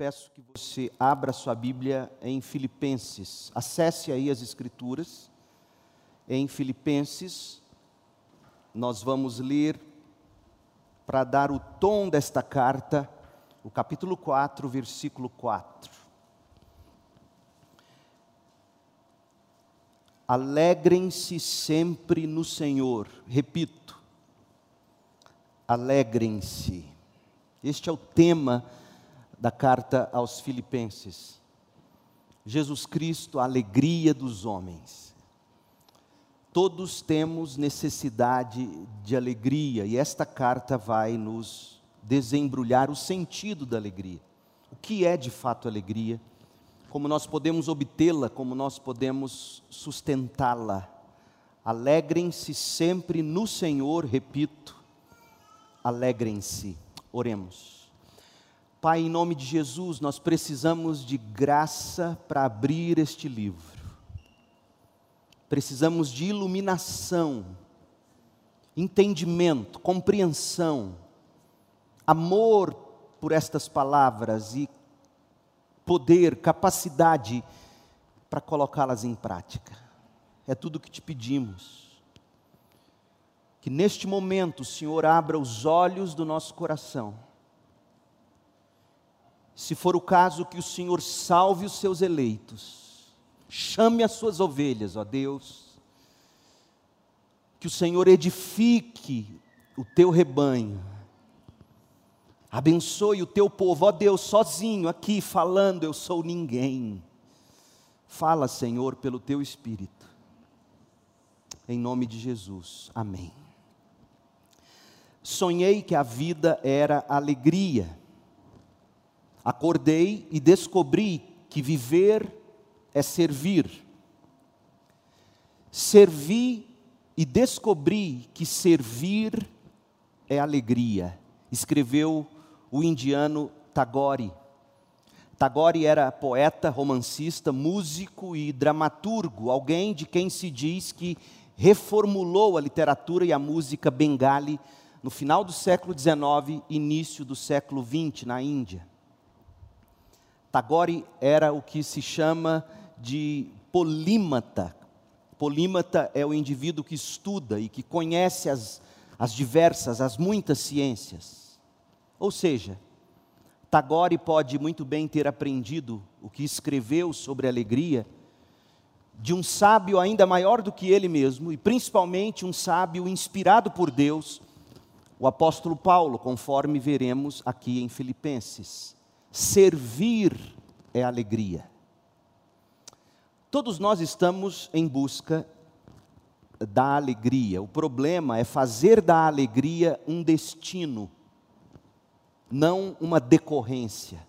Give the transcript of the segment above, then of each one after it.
peço que você abra sua Bíblia em Filipenses. Acesse aí as Escrituras. Em Filipenses, nós vamos ler, para dar o tom desta carta, o capítulo 4, versículo 4. Alegrem-se sempre no Senhor. Repito, alegrem-se. Este é o tema da carta aos Filipenses. Jesus Cristo, a alegria dos homens. Todos temos necessidade de alegria e esta carta vai nos desembrulhar o sentido da alegria. O que é de fato alegria? Como nós podemos obtê-la, como nós podemos sustentá-la. Alegrem-se sempre no Senhor, repito, alegrem-se. Oremos. Pai, em nome de Jesus, nós precisamos de graça para abrir este livro. Precisamos de iluminação, entendimento, compreensão, amor por estas palavras e poder, capacidade para colocá-las em prática. É tudo o que te pedimos. Que neste momento o Senhor abra os olhos do nosso coração se for o caso, que o Senhor salve os seus eleitos, chame as suas ovelhas, ó Deus, que o Senhor edifique o teu rebanho, abençoe o teu povo, ó Deus, sozinho aqui falando, eu sou ninguém. Fala, Senhor, pelo teu Espírito, em nome de Jesus, amém. Sonhei que a vida era alegria Acordei e descobri que viver é servir. Servi e descobri que servir é alegria. Escreveu o indiano Tagore. Tagore era poeta, romancista, músico e dramaturgo, alguém de quem se diz que reformulou a literatura e a música bengali no final do século XIX, início do século XX, na Índia. Tagore era o que se chama de polímata. Polímata é o indivíduo que estuda e que conhece as, as diversas, as muitas ciências. Ou seja, Tagore pode muito bem ter aprendido o que escreveu sobre alegria de um sábio ainda maior do que ele mesmo, e principalmente um sábio inspirado por Deus, o apóstolo Paulo, conforme veremos aqui em Filipenses. Servir é alegria. Todos nós estamos em busca da alegria. O problema é fazer da alegria um destino, não uma decorrência.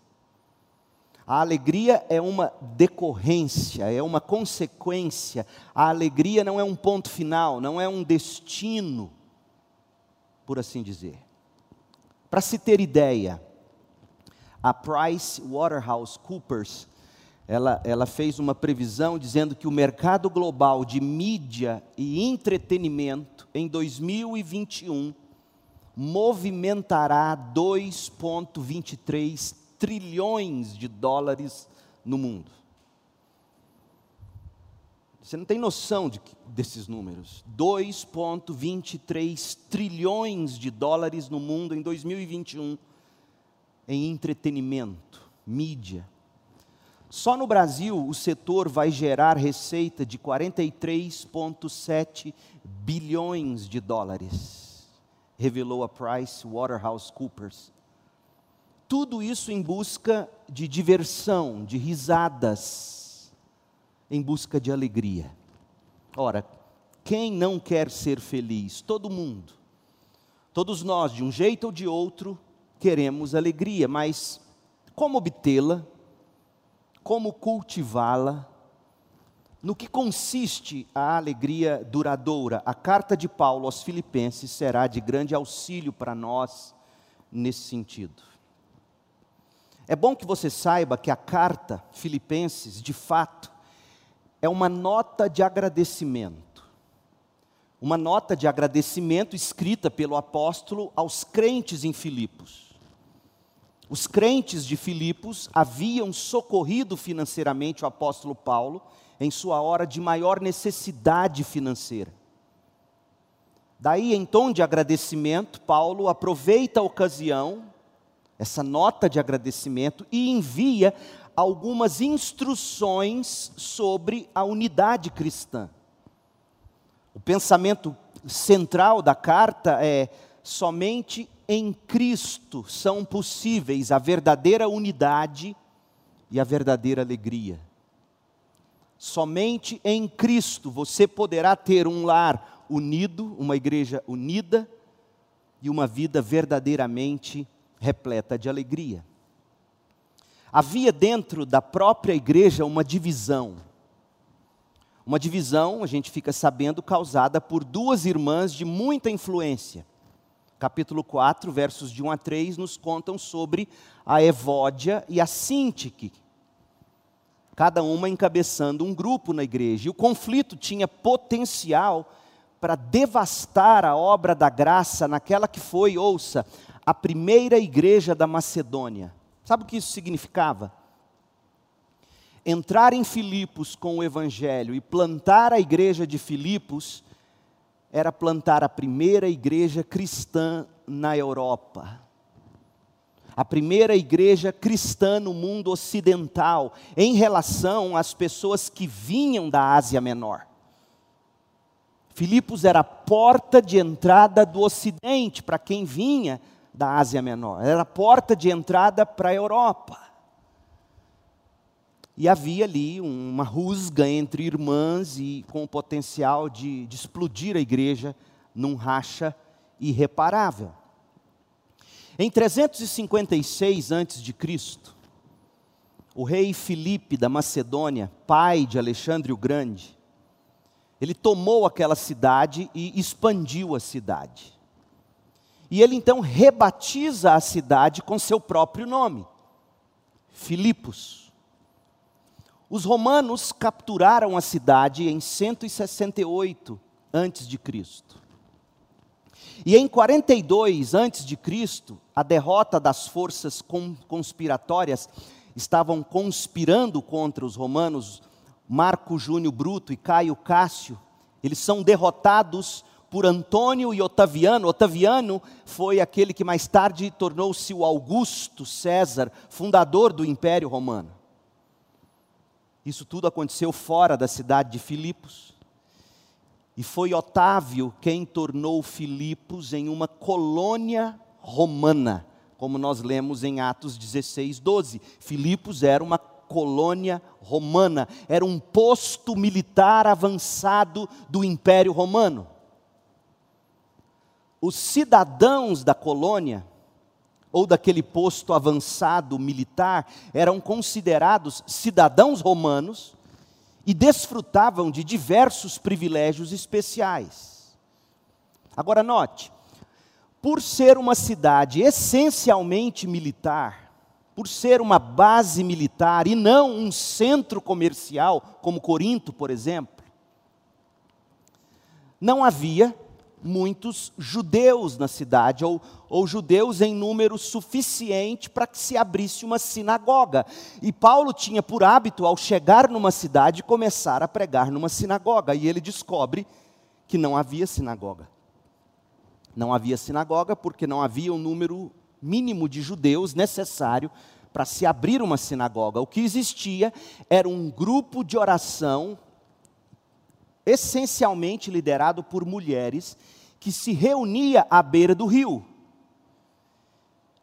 A alegria é uma decorrência, é uma consequência. A alegria não é um ponto final, não é um destino, por assim dizer. Para se ter ideia, a Price Waterhouse Coopers, ela, ela fez uma previsão dizendo que o mercado global de mídia e entretenimento em 2021 movimentará 2,23 trilhões de dólares no mundo. Você não tem noção de, desses números. 2,23 trilhões de dólares no mundo em 2021 em entretenimento, mídia. Só no Brasil o setor vai gerar receita de 43,7 bilhões de dólares, revelou a Price Waterhouse Coopers. Tudo isso em busca de diversão, de risadas, em busca de alegria. Ora, quem não quer ser feliz? Todo mundo. Todos nós, de um jeito ou de outro, queremos alegria, mas como obtê-la? Como cultivá-la? No que consiste a alegria duradoura? A carta de Paulo aos Filipenses será de grande auxílio para nós nesse sentido. É bom que você saiba que a carta Filipenses, de fato, é uma nota de agradecimento. Uma nota de agradecimento escrita pelo apóstolo aos crentes em Filipos. Os crentes de Filipos haviam socorrido financeiramente o apóstolo Paulo em sua hora de maior necessidade financeira. Daí, em tom de agradecimento, Paulo aproveita a ocasião, essa nota de agradecimento, e envia algumas instruções sobre a unidade cristã. O pensamento central da carta é: somente em Cristo são possíveis a verdadeira unidade e a verdadeira alegria. Somente em Cristo você poderá ter um lar unido, uma igreja unida e uma vida verdadeiramente repleta de alegria. Havia dentro da própria igreja uma divisão. Uma divisão, a gente fica sabendo, causada por duas irmãs de muita influência. Capítulo 4, versos de 1 a 3, nos contam sobre a Evódia e a Sintique, cada uma encabeçando um grupo na igreja. E o conflito tinha potencial para devastar a obra da graça naquela que foi, ouça, a primeira igreja da Macedônia. Sabe o que isso significava? Entrar em Filipos com o evangelho e plantar a igreja de Filipos era plantar a primeira igreja cristã na Europa. A primeira igreja cristã no mundo ocidental, em relação às pessoas que vinham da Ásia Menor. Filipos era a porta de entrada do Ocidente para quem vinha da Ásia Menor, era a porta de entrada para a Europa. E havia ali uma rusga entre irmãs e com o potencial de, de explodir a igreja num racha irreparável. Em 356 a.C., o rei Filipe da Macedônia, pai de Alexandre o Grande, ele tomou aquela cidade e expandiu a cidade. E ele então rebatiza a cidade com seu próprio nome, Filipos. Os romanos capturaram a cidade em 168 antes de Cristo. E em 42 antes de Cristo, a derrota das forças conspiratórias estavam conspirando contra os romanos Marco Júnior Bruto e Caio Cássio, eles são derrotados por Antônio e Otaviano. Otaviano foi aquele que mais tarde tornou-se o Augusto César, fundador do Império Romano. Isso tudo aconteceu fora da cidade de Filipos. E foi Otávio quem tornou Filipos em uma colônia romana, como nós lemos em Atos 16, 12. Filipos era uma colônia romana, era um posto militar avançado do Império Romano. Os cidadãos da colônia, ou daquele posto avançado militar, eram considerados cidadãos romanos e desfrutavam de diversos privilégios especiais. Agora, note, por ser uma cidade essencialmente militar, por ser uma base militar e não um centro comercial, como Corinto, por exemplo, não havia muitos judeus na cidade, ou, ou judeus em número suficiente para que se abrisse uma sinagoga. E Paulo tinha por hábito, ao chegar numa cidade, começar a pregar numa sinagoga, e ele descobre que não havia sinagoga. Não havia sinagoga porque não havia um número mínimo de judeus necessário para se abrir uma sinagoga. O que existia era um grupo de oração, essencialmente liderado por mulheres, que se reunia à beira do rio.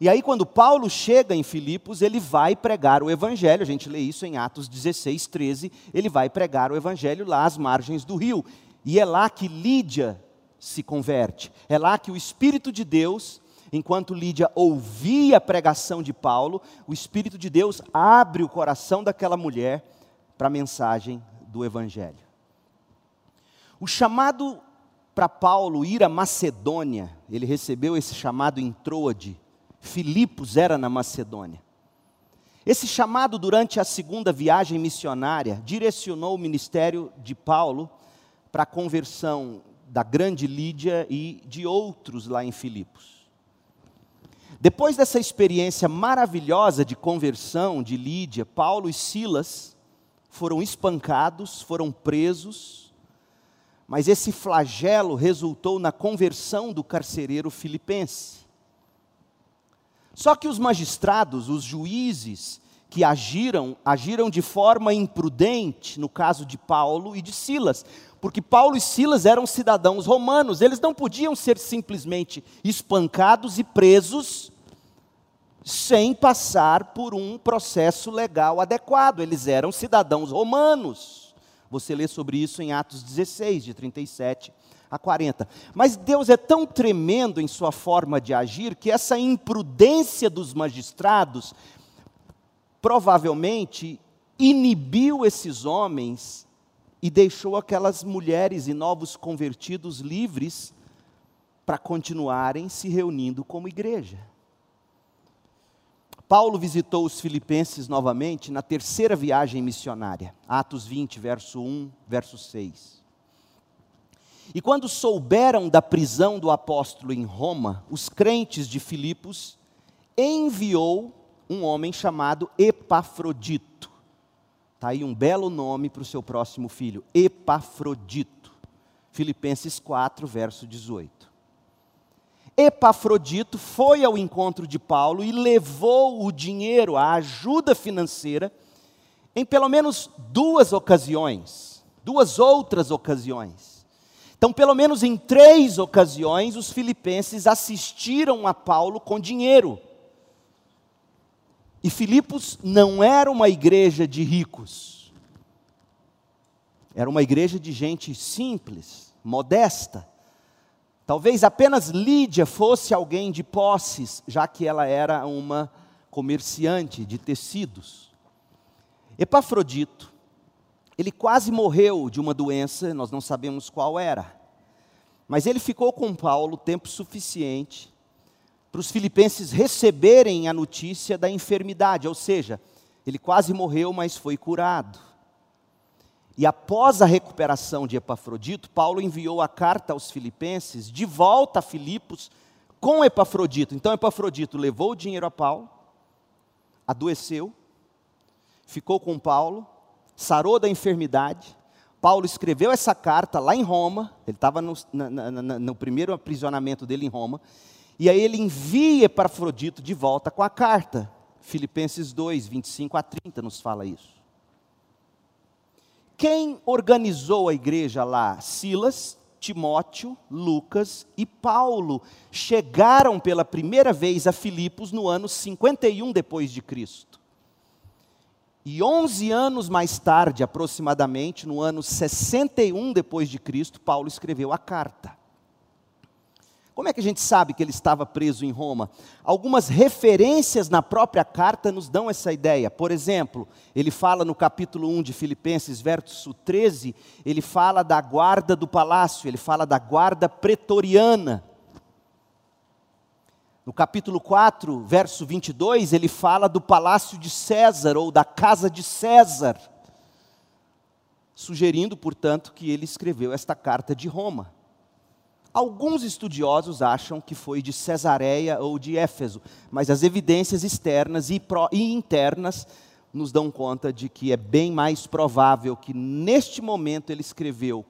E aí, quando Paulo chega em Filipos, ele vai pregar o evangelho, a gente lê isso em Atos 16, 13, ele vai pregar o evangelho lá às margens do rio. E é lá que Lídia se converte, é lá que o Espírito de Deus enquanto Lídia ouvia a pregação de Paulo, o Espírito de Deus abre o coração daquela mulher para a mensagem do Evangelho. O chamado para Paulo ir à Macedônia, ele recebeu esse chamado em Troade, Filipos era na Macedônia. Esse chamado durante a segunda viagem missionária direcionou o ministério de Paulo para a conversão da grande Lídia e de outros lá em Filipos. Depois dessa experiência maravilhosa de conversão de Lídia, Paulo e Silas foram espancados, foram presos, mas esse flagelo resultou na conversão do carcereiro filipense. Só que os magistrados, os juízes que agiram, agiram de forma imprudente no caso de Paulo e de Silas, porque Paulo e Silas eram cidadãos romanos, eles não podiam ser simplesmente espancados e presos sem passar por um processo legal adequado, eles eram cidadãos romanos. Você lê sobre isso em Atos 16, de 37 a 40. Mas Deus é tão tremendo em sua forma de agir que essa imprudência dos magistrados provavelmente inibiu esses homens e deixou aquelas mulheres e novos convertidos livres para continuarem se reunindo como igreja. Paulo visitou os filipenses novamente na terceira viagem missionária, Atos 20, verso 1, verso 6. E quando souberam da prisão do apóstolo em Roma, os crentes de Filipos enviou um homem chamado Epafrodito Está aí um belo nome para o seu próximo filho, Epafrodito. Filipenses 4, verso 18. Epafrodito foi ao encontro de Paulo e levou o dinheiro, a ajuda financeira, em pelo menos duas ocasiões, duas outras ocasiões. Então, pelo menos em três ocasiões, os filipenses assistiram a Paulo com dinheiro. E Filipos não era uma igreja de ricos, era uma igreja de gente simples, modesta. Talvez apenas Lídia fosse alguém de posses, já que ela era uma comerciante de tecidos. Epafrodito, ele quase morreu de uma doença, nós não sabemos qual era. Mas ele ficou com Paulo tempo suficiente para os filipenses receberem a notícia da enfermidade, ou seja, ele quase morreu, mas foi curado. E após a recuperação de Epafrodito, Paulo enviou a carta aos filipenses de volta a Filipos com Epafrodito. Então Epafrodito levou o dinheiro a Paulo, adoeceu, ficou com Paulo, sarou da enfermidade. Paulo escreveu essa carta lá em Roma, ele estava no, no primeiro aprisionamento dele em Roma, e aí ele envia para Afrodito de volta com a carta. Filipenses 2, 25 a 30 nos fala isso. Quem organizou a igreja lá? Silas, Timóteo, Lucas e Paulo chegaram pela primeira vez a Filipos no ano 51 depois de Cristo. E 11 anos mais tarde, aproximadamente, no ano 61 depois de Cristo, Paulo escreveu a carta. Como é que a gente sabe que ele estava preso em Roma? Algumas referências na própria carta nos dão essa ideia. Por exemplo, ele fala no capítulo 1 de Filipenses, verso 13, ele fala da guarda do palácio, ele fala da guarda pretoriana. No capítulo 4, verso 22, ele fala do palácio de César ou da casa de César, sugerindo, portanto, que ele escreveu esta carta de Roma. Alguns estudiosos acham que foi de Cesareia ou de Éfeso, mas as evidências externas e, pro, e internas nos dão conta de que é bem mais provável que neste momento ele escreveu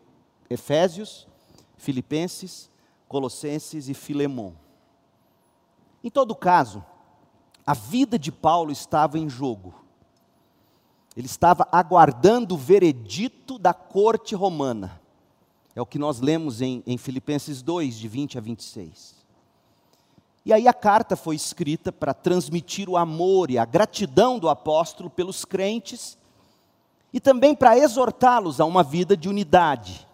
Efésios, Filipenses, Colossenses e Filemão. Em todo caso, a vida de Paulo estava em jogo. Ele estava aguardando o veredito da corte romana. É o que nós lemos em, em Filipenses 2, de 20 a 26. E aí a carta foi escrita para transmitir o amor e a gratidão do apóstolo pelos crentes e também para exortá-los a uma vida de unidade,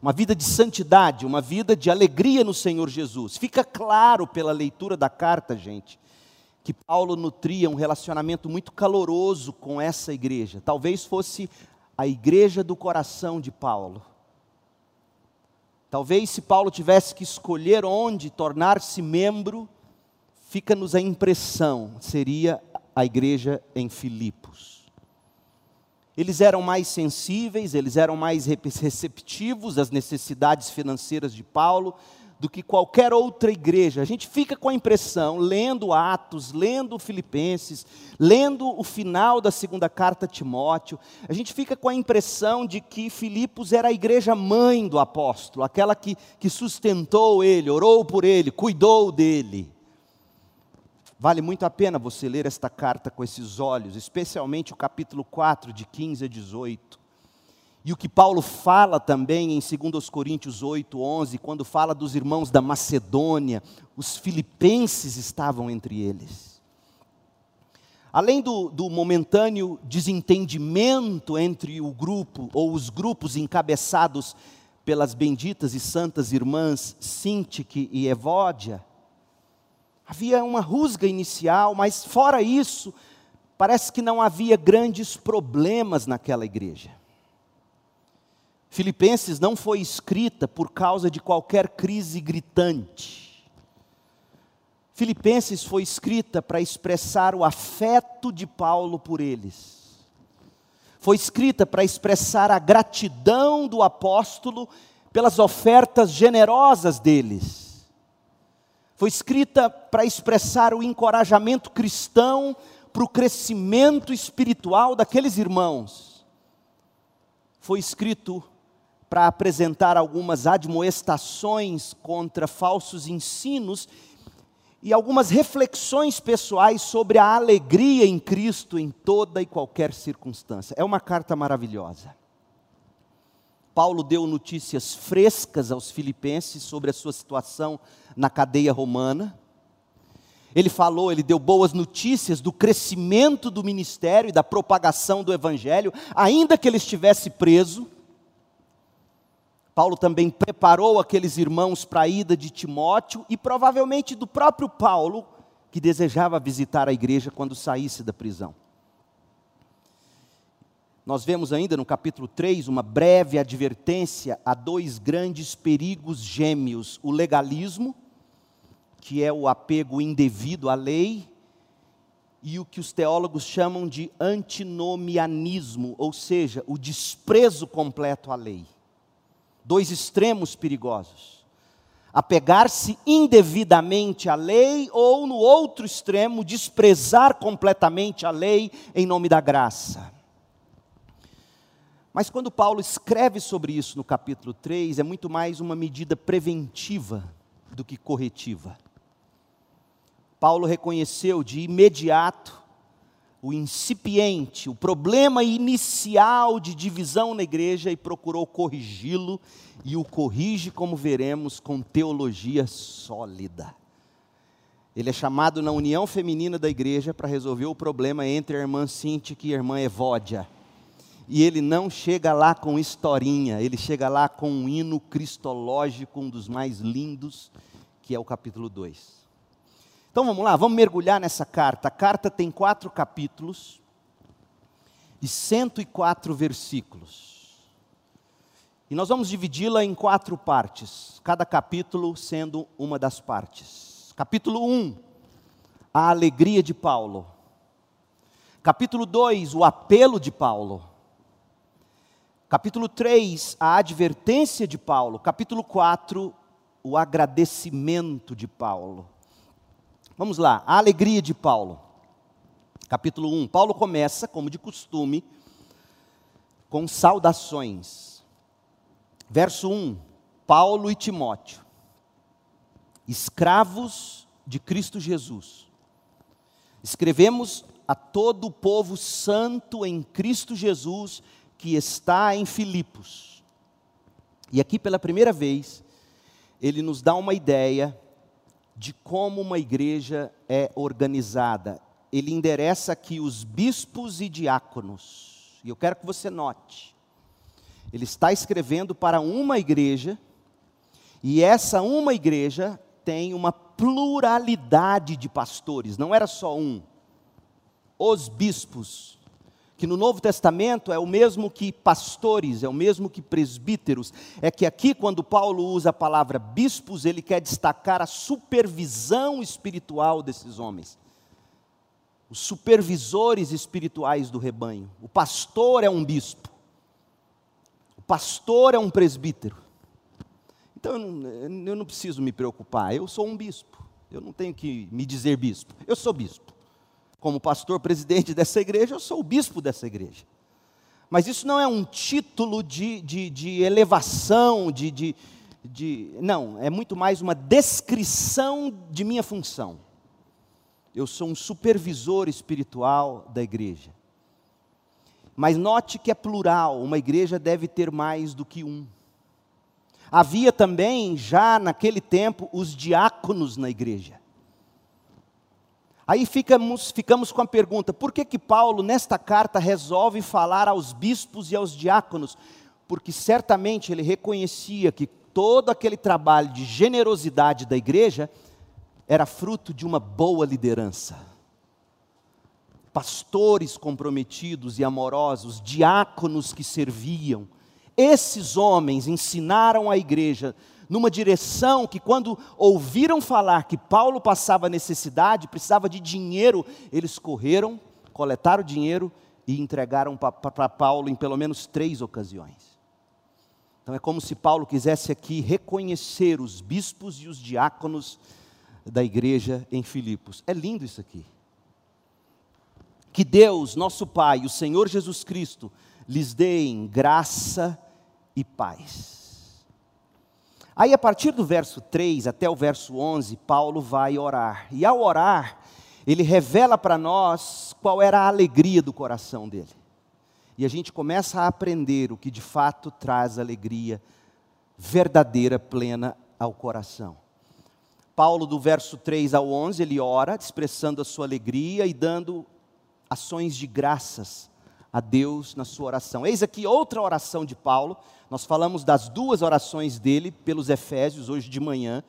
uma vida de santidade, uma vida de alegria no Senhor Jesus. Fica claro pela leitura da carta, gente, que Paulo nutria um relacionamento muito caloroso com essa igreja. Talvez fosse a igreja do coração de Paulo. Talvez se Paulo tivesse que escolher onde tornar-se membro, fica-nos a impressão, seria a igreja em Filipos. Eles eram mais sensíveis, eles eram mais receptivos às necessidades financeiras de Paulo do que qualquer outra igreja. A gente fica com a impressão, lendo Atos, lendo Filipenses, lendo o final da segunda carta a Timóteo, a gente fica com a impressão de que Filipos era a igreja mãe do apóstolo, aquela que, que sustentou ele, orou por ele, cuidou dele. Vale muito a pena você ler esta carta com esses olhos, especialmente o capítulo 4, de 15 a 18. E o que Paulo fala também em 2 Coríntios 8, 11, quando fala dos irmãos da Macedônia, os filipenses estavam entre eles. Além do, do momentâneo desentendimento entre o grupo, ou os grupos encabeçados pelas benditas e santas irmãs Sintique e Evódia, havia uma rusga inicial, mas fora isso, parece que não havia grandes problemas naquela igreja. Filipenses não foi escrita por causa de qualquer crise gritante. Filipenses foi escrita para expressar o afeto de Paulo por eles. Foi escrita para expressar a gratidão do apóstolo pelas ofertas generosas deles. Foi escrita para expressar o encorajamento cristão para o crescimento espiritual daqueles irmãos. Foi escrito para apresentar algumas admoestações contra falsos ensinos e algumas reflexões pessoais sobre a alegria em Cristo em toda e qualquer circunstância. É uma carta maravilhosa. Paulo deu notícias frescas aos filipenses sobre a sua situação na cadeia romana. Ele falou, ele deu boas notícias do crescimento do ministério e da propagação do evangelho, ainda que ele estivesse preso. Paulo também preparou aqueles irmãos para a ida de Timóteo e provavelmente do próprio Paulo, que desejava visitar a igreja quando saísse da prisão. Nós vemos ainda no capítulo 3 uma breve advertência a dois grandes perigos gêmeos: o legalismo, que é o apego indevido à lei, e o que os teólogos chamam de antinomianismo, ou seja, o desprezo completo à lei dois extremos perigosos. Apegar-se indevidamente à lei, ou no outro extremo, desprezar completamente a lei em nome da graça. Mas quando Paulo escreve sobre isso no capítulo 3, é muito mais uma medida preventiva do que corretiva. Paulo reconheceu de imediato o incipiente, o problema inicial de divisão na igreja e procurou corrigi-lo e o corrige, como veremos, com teologia sólida. Ele é chamado na união feminina da igreja para resolver o problema entre a irmã Cíntica e a irmã Evódia. E ele não chega lá com historinha, ele chega lá com um hino cristológico, um dos mais lindos, que é o capítulo 2. Então vamos lá, vamos mergulhar nessa carta. A carta tem quatro capítulos e 104 versículos. E nós vamos dividi-la em quatro partes, cada capítulo sendo uma das partes. Capítulo 1, a alegria de Paulo. Capítulo 2, o apelo de Paulo. Capítulo 3, a advertência de Paulo. Capítulo 4, o agradecimento de Paulo. Vamos lá, a alegria de Paulo. Capítulo 1. Paulo começa, como de costume, com saudações. Verso 1. Paulo e Timóteo, escravos de Cristo Jesus. Escrevemos a todo o povo santo em Cristo Jesus que está em Filipos. E aqui pela primeira vez, ele nos dá uma ideia de como uma igreja é organizada. Ele endereça aqui os bispos e diáconos. E eu quero que você note. Ele está escrevendo para uma igreja, e essa uma igreja tem uma pluralidade de pastores, não era só um. Os bispos que no Novo Testamento é o mesmo que pastores, é o mesmo que presbíteros, é que aqui, quando Paulo usa a palavra bispos, ele quer destacar a supervisão espiritual desses homens, os supervisores espirituais do rebanho. O pastor é um bispo, o pastor é um presbítero. Então eu não preciso me preocupar, eu sou um bispo, eu não tenho que me dizer bispo, eu sou bispo. Como pastor presidente dessa igreja, eu sou o bispo dessa igreja. Mas isso não é um título de, de, de elevação, de, de, de. Não, é muito mais uma descrição de minha função. Eu sou um supervisor espiritual da igreja. Mas note que é plural, uma igreja deve ter mais do que um. Havia também, já naquele tempo, os diáconos na igreja. Aí ficamos, ficamos com a pergunta: por que, que Paulo, nesta carta, resolve falar aos bispos e aos diáconos? Porque certamente ele reconhecia que todo aquele trabalho de generosidade da igreja era fruto de uma boa liderança. Pastores comprometidos e amorosos, diáconos que serviam, esses homens ensinaram a igreja numa direção que, quando ouviram falar que Paulo passava necessidade, precisava de dinheiro, eles correram, coletaram dinheiro e entregaram para Paulo em pelo menos três ocasiões. Então é como se Paulo quisesse aqui reconhecer os bispos e os diáconos da igreja em Filipos. É lindo isso aqui. Que Deus, nosso Pai, o Senhor Jesus Cristo, lhes deem graça e paz. Aí, a partir do verso 3 até o verso 11, Paulo vai orar. E ao orar, ele revela para nós qual era a alegria do coração dele. E a gente começa a aprender o que de fato traz alegria verdadeira, plena ao coração. Paulo, do verso 3 ao 11, ele ora, expressando a sua alegria e dando ações de graças a Deus na sua oração. Eis aqui outra oração de Paulo. Nós falamos das duas orações dele pelos Efésios hoje de manhã,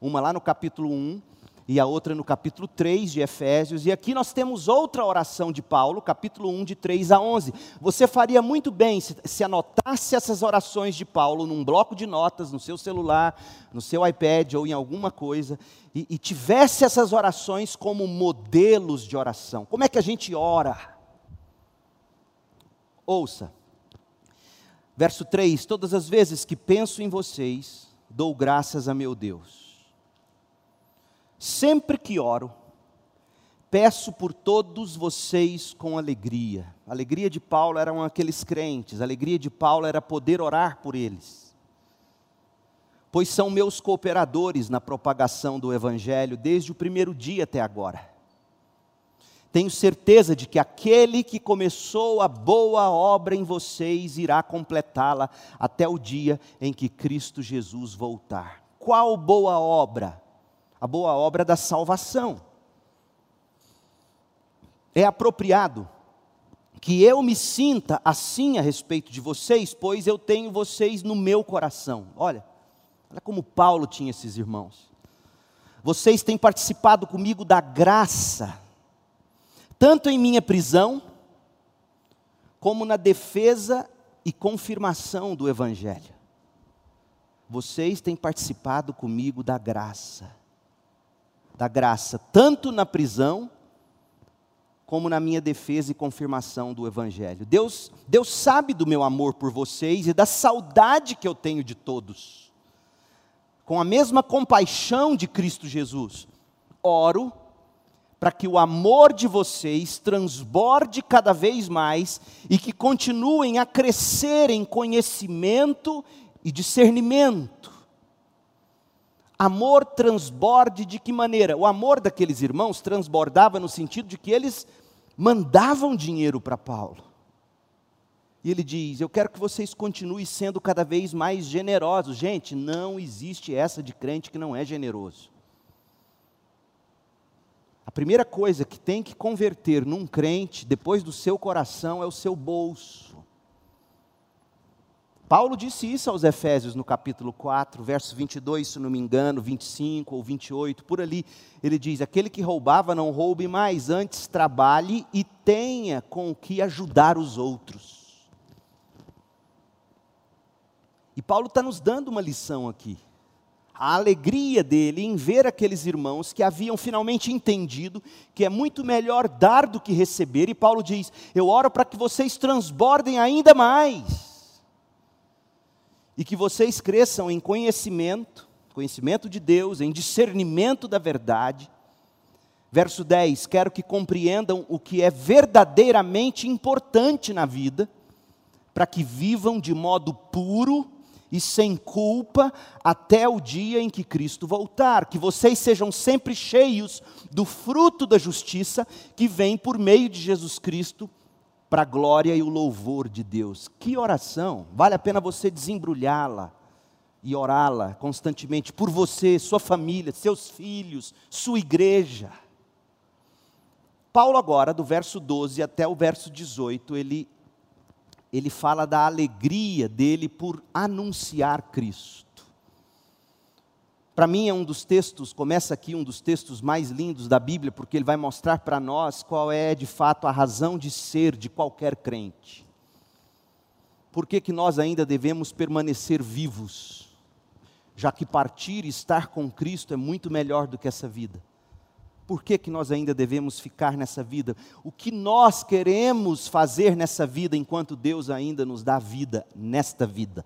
uma lá no capítulo 1 e a outra no capítulo 3 de Efésios. E aqui nós temos outra oração de Paulo, capítulo 1, de 3 a 11. Você faria muito bem se, se anotasse essas orações de Paulo num bloco de notas, no seu celular, no seu iPad ou em alguma coisa, e, e tivesse essas orações como modelos de oração. Como é que a gente ora? Ouça. Verso 3: Todas as vezes que penso em vocês, dou graças a meu Deus. Sempre que oro, peço por todos vocês com alegria. A alegria de Paulo eram aqueles crentes, a alegria de Paulo era poder orar por eles. Pois são meus cooperadores na propagação do Evangelho desde o primeiro dia até agora tenho certeza de que aquele que começou a boa obra em vocês irá completá-la até o dia em que Cristo Jesus voltar. Qual boa obra? A boa obra da salvação. É apropriado que eu me sinta assim a respeito de vocês, pois eu tenho vocês no meu coração. Olha, olha como Paulo tinha esses irmãos. Vocês têm participado comigo da graça tanto em minha prisão, como na defesa e confirmação do Evangelho. Vocês têm participado comigo da graça, da graça, tanto na prisão, como na minha defesa e confirmação do Evangelho. Deus, Deus sabe do meu amor por vocês e da saudade que eu tenho de todos. Com a mesma compaixão de Cristo Jesus, oro para que o amor de vocês transborde cada vez mais e que continuem a crescer em conhecimento e discernimento. Amor transborde de que maneira? O amor daqueles irmãos transbordava no sentido de que eles mandavam dinheiro para Paulo. E ele diz: Eu quero que vocês continuem sendo cada vez mais generosos. Gente, não existe essa de crente que não é generoso. A primeira coisa que tem que converter num crente, depois do seu coração, é o seu bolso. Paulo disse isso aos Efésios no capítulo 4, verso 22, se não me engano, 25 ou 28, por ali. Ele diz: Aquele que roubava, não roube mais, antes trabalhe e tenha com o que ajudar os outros. E Paulo está nos dando uma lição aqui a alegria dele em ver aqueles irmãos que haviam finalmente entendido que é muito melhor dar do que receber, e Paulo diz: Eu oro para que vocês transbordem ainda mais. e que vocês cresçam em conhecimento, conhecimento de Deus, em discernimento da verdade. Verso 10: Quero que compreendam o que é verdadeiramente importante na vida, para que vivam de modo puro e sem culpa até o dia em que Cristo voltar. Que vocês sejam sempre cheios do fruto da justiça que vem por meio de Jesus Cristo para a glória e o louvor de Deus. Que oração! Vale a pena você desembrulhá-la e orá-la constantemente por você, sua família, seus filhos, sua igreja. Paulo agora, do verso 12 até o verso 18, ele ele fala da alegria dele por anunciar Cristo. Para mim é um dos textos, começa aqui um dos textos mais lindos da Bíblia, porque ele vai mostrar para nós qual é de fato a razão de ser de qualquer crente. Por que, que nós ainda devemos permanecer vivos, já que partir e estar com Cristo é muito melhor do que essa vida? Por que, que nós ainda devemos ficar nessa vida? O que nós queremos fazer nessa vida enquanto Deus ainda nos dá vida nesta vida?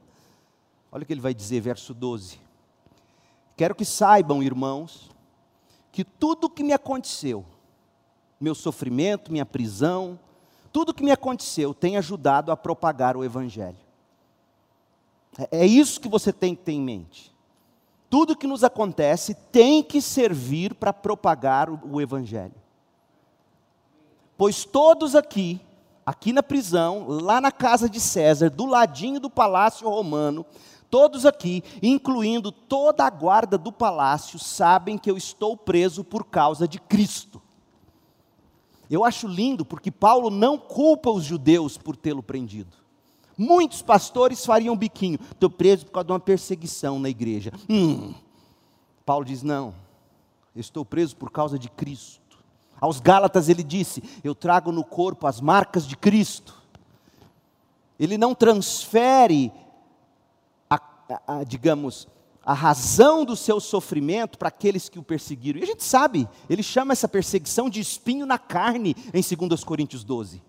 Olha o que ele vai dizer, verso 12. Quero que saibam, irmãos, que tudo o que me aconteceu, meu sofrimento, minha prisão, tudo o que me aconteceu tem ajudado a propagar o Evangelho. É, é isso que você tem que ter em mente tudo que nos acontece tem que servir para propagar o, Evangelho. Pois todos aqui, aqui na prisão, lá na casa de César, do ladinho do palácio romano, todos aqui, incluindo toda a guarda do palácio, sabem que eu estou preso por causa de Cristo. Eu acho lindo porque Paulo não culpa os judeus por tê-lo prendido. Muitos pastores fariam biquinho. Estou preso por causa de uma perseguição na igreja. Hum. Paulo diz: não, eu estou preso por causa de Cristo. Aos Gálatas ele disse: Eu trago no corpo as marcas de Cristo. Ele não transfere, a, a, a, digamos, a razão do seu sofrimento para aqueles que o perseguiram. E a gente sabe, ele chama essa perseguição de espinho na carne em 2 Coríntios 12.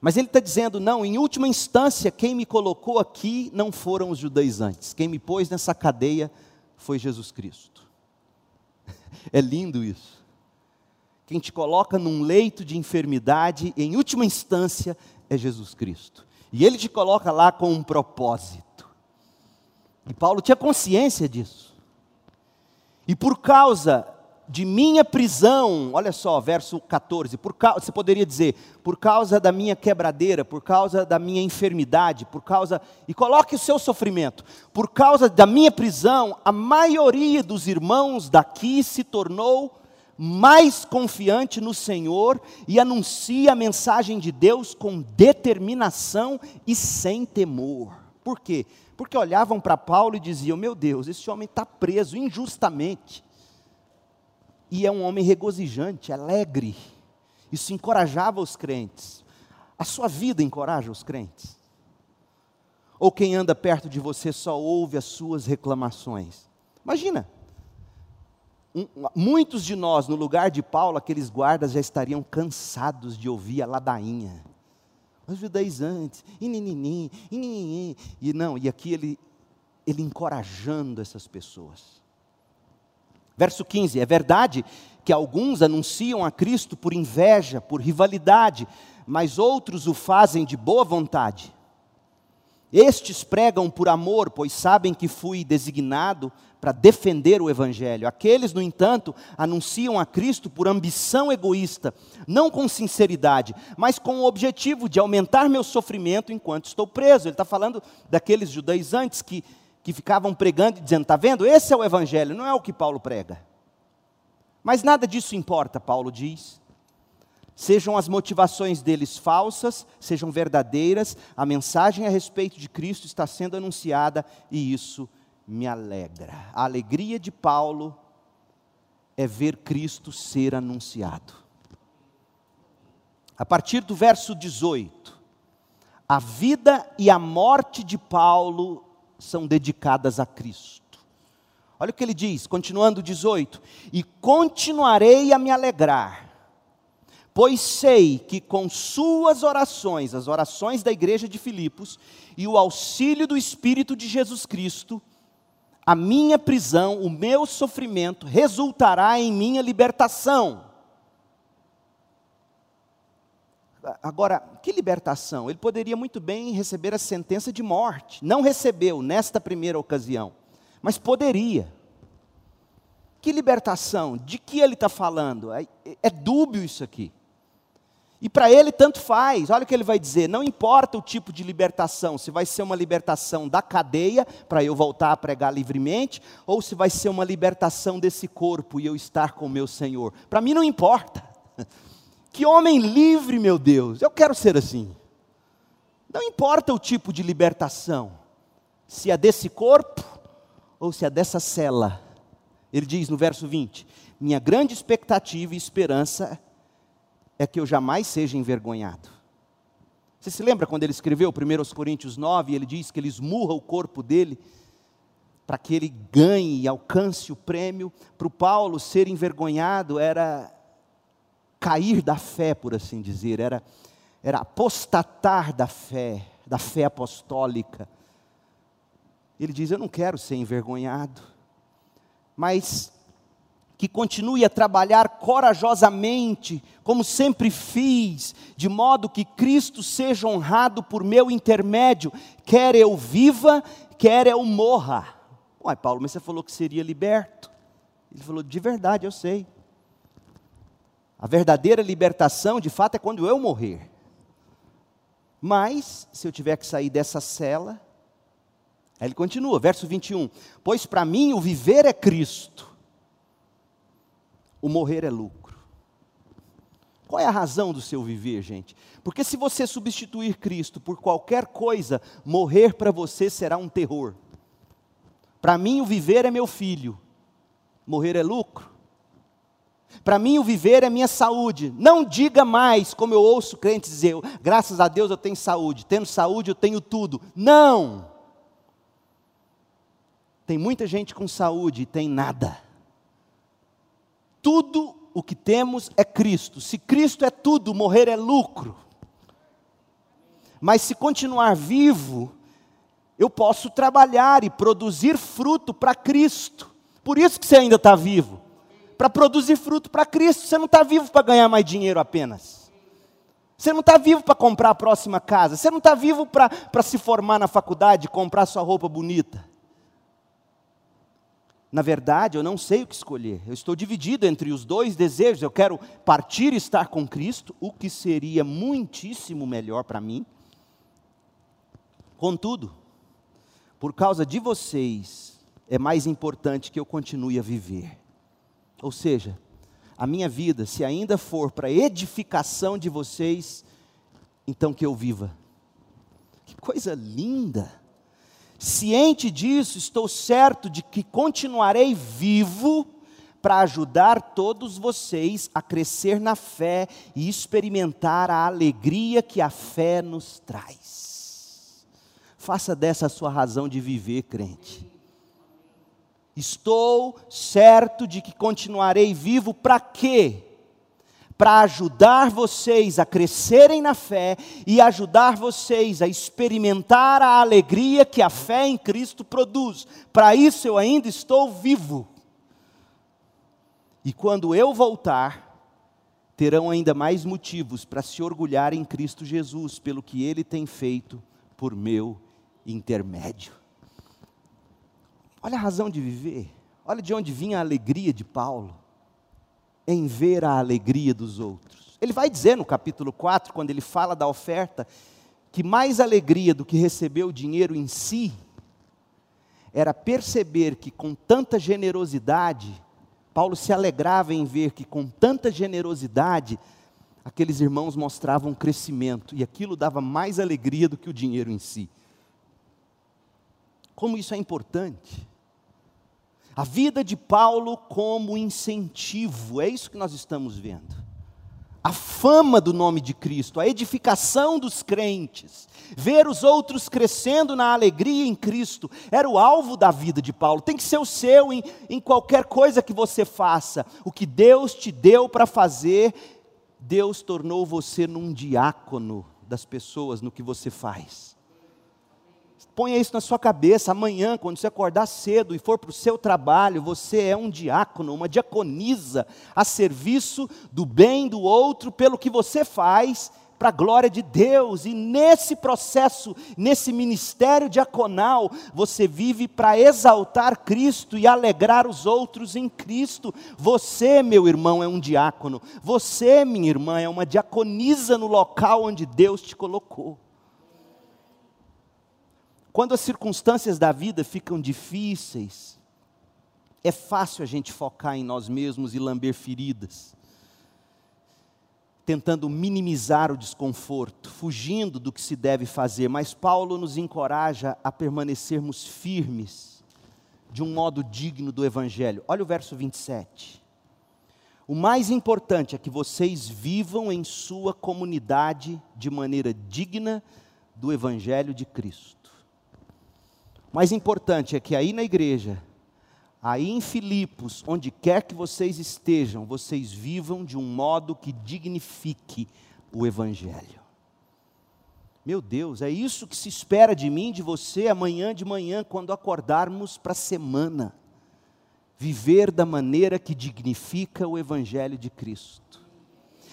Mas ele está dizendo: não, em última instância, quem me colocou aqui não foram os judaizantes, quem me pôs nessa cadeia foi Jesus Cristo. É lindo isso. Quem te coloca num leito de enfermidade, em última instância, é Jesus Cristo. E ele te coloca lá com um propósito. E Paulo tinha consciência disso. E por causa de minha prisão, olha só, verso 14, por causa, você poderia dizer, por causa da minha quebradeira, por causa da minha enfermidade, por causa, e coloque o seu sofrimento, por causa da minha prisão, a maioria dos irmãos daqui se tornou mais confiante no Senhor e anuncia a mensagem de Deus com determinação e sem temor. Por quê? Porque olhavam para Paulo e diziam: Meu Deus, esse homem está preso injustamente e é um homem regozijante, alegre. Isso encorajava os crentes. A sua vida encoraja os crentes? Ou quem anda perto de você só ouve as suas reclamações? Imagina, um, muitos de nós, no lugar de Paulo, aqueles guardas já estariam cansados de ouvir a ladainha. Os judaizantes, e, e não, e aqui ele, ele encorajando essas pessoas. Verso 15: É verdade que alguns anunciam a Cristo por inveja, por rivalidade, mas outros o fazem de boa vontade. Estes pregam por amor, pois sabem que fui designado para defender o Evangelho. Aqueles, no entanto, anunciam a Cristo por ambição egoísta, não com sinceridade, mas com o objetivo de aumentar meu sofrimento enquanto estou preso. Ele está falando daqueles judaizantes que que ficavam pregando e dizendo: está vendo? Esse é o Evangelho, não é o que Paulo prega. Mas nada disso importa, Paulo diz. Sejam as motivações deles falsas, sejam verdadeiras, a mensagem a respeito de Cristo está sendo anunciada e isso me alegra. A alegria de Paulo é ver Cristo ser anunciado. A partir do verso 18, a vida e a morte de Paulo são dedicadas a Cristo. Olha o que ele diz, continuando 18: E continuarei a me alegrar, Pois sei que com suas orações, as orações da igreja de Filipos, e o auxílio do Espírito de Jesus Cristo, a minha prisão, o meu sofrimento resultará em minha libertação. Agora, que libertação? Ele poderia muito bem receber a sentença de morte. Não recebeu nesta primeira ocasião, mas poderia. Que libertação? De que ele está falando? É, é dúbio isso aqui. E para ele tanto faz, olha o que ele vai dizer: não importa o tipo de libertação, se vai ser uma libertação da cadeia, para eu voltar a pregar livremente, ou se vai ser uma libertação desse corpo e eu estar com o meu Senhor. Para mim não importa. Que homem livre, meu Deus, eu quero ser assim. Não importa o tipo de libertação, se é desse corpo ou se é dessa cela. Ele diz no verso 20: Minha grande expectativa e esperança é que eu jamais seja envergonhado. Você se lembra quando ele escreveu 1 Coríntios 9, ele diz que ele esmurra o corpo dele para que ele ganhe e alcance o prêmio? Para o Paulo, ser envergonhado era cair da fé, por assim dizer, era, era apostatar da fé, da fé apostólica. Ele diz: Eu não quero ser envergonhado, mas que continue a trabalhar corajosamente, como sempre fiz, de modo que Cristo seja honrado por meu intermédio, quer eu viva, quer eu morra. Uai, Paulo, mas você falou que seria liberto. Ele falou: De verdade, eu sei. A verdadeira libertação, de fato, é quando eu morrer. Mas, se eu tiver que sair dessa cela, aí ele continua, verso 21. Pois para mim o viver é Cristo, o morrer é lucro. Qual é a razão do seu viver, gente? Porque se você substituir Cristo por qualquer coisa, morrer para você será um terror. Para mim o viver é meu filho, morrer é lucro. Para mim, o viver é minha saúde. Não diga mais, como eu ouço crentes dizer, graças a Deus eu tenho saúde. Tendo saúde, eu tenho tudo. Não! Tem muita gente com saúde e tem nada. Tudo o que temos é Cristo. Se Cristo é tudo, morrer é lucro. Mas se continuar vivo, eu posso trabalhar e produzir fruto para Cristo. Por isso que você ainda está vivo para produzir fruto para Cristo. Você não está vivo para ganhar mais dinheiro apenas. Você não está vivo para comprar a próxima casa. Você não está vivo para se formar na faculdade, comprar sua roupa bonita. Na verdade, eu não sei o que escolher. Eu estou dividido entre os dois desejos. Eu quero partir e estar com Cristo, o que seria muitíssimo melhor para mim. Contudo, por causa de vocês, é mais importante que eu continue a viver. Ou seja, a minha vida, se ainda for para edificação de vocês, então que eu viva. Que coisa linda! Ciente disso, estou certo de que continuarei vivo para ajudar todos vocês a crescer na fé e experimentar a alegria que a fé nos traz. Faça dessa a sua razão de viver, crente. Estou certo de que continuarei vivo para quê? Para ajudar vocês a crescerem na fé e ajudar vocês a experimentar a alegria que a fé em Cristo produz. Para isso eu ainda estou vivo. E quando eu voltar, terão ainda mais motivos para se orgulhar em Cristo Jesus, pelo que Ele tem feito por meu intermédio. Olha a razão de viver. Olha de onde vinha a alegria de Paulo. Em ver a alegria dos outros. Ele vai dizer no capítulo 4, quando ele fala da oferta, que mais alegria do que receber o dinheiro em si, era perceber que com tanta generosidade, Paulo se alegrava em ver que com tanta generosidade, aqueles irmãos mostravam crescimento, e aquilo dava mais alegria do que o dinheiro em si. Como isso é importante. A vida de Paulo como incentivo, é isso que nós estamos vendo. A fama do nome de Cristo, a edificação dos crentes, ver os outros crescendo na alegria em Cristo, era o alvo da vida de Paulo. Tem que ser o seu em, em qualquer coisa que você faça. O que Deus te deu para fazer, Deus tornou você num diácono das pessoas no que você faz. Ponha isso na sua cabeça. Amanhã, quando você acordar cedo e for para o seu trabalho, você é um diácono, uma diaconisa a serviço do bem do outro pelo que você faz para a glória de Deus, e nesse processo, nesse ministério diaconal, você vive para exaltar Cristo e alegrar os outros em Cristo. Você, meu irmão, é um diácono, você, minha irmã, é uma diaconisa no local onde Deus te colocou. Quando as circunstâncias da vida ficam difíceis, é fácil a gente focar em nós mesmos e lamber feridas tentando minimizar o desconforto, fugindo do que se deve fazer, mas Paulo nos encoraja a permanecermos firmes de um modo digno do Evangelho. Olha o verso 27. O mais importante é que vocês vivam em sua comunidade de maneira digna do Evangelho de Cristo. Mais importante é que aí na igreja aí em Filipos, onde quer que vocês estejam, vocês vivam de um modo que dignifique o Evangelho. Meu Deus, é isso que se espera de mim, de você, amanhã de manhã, quando acordarmos para a semana. Viver da maneira que dignifica o Evangelho de Cristo.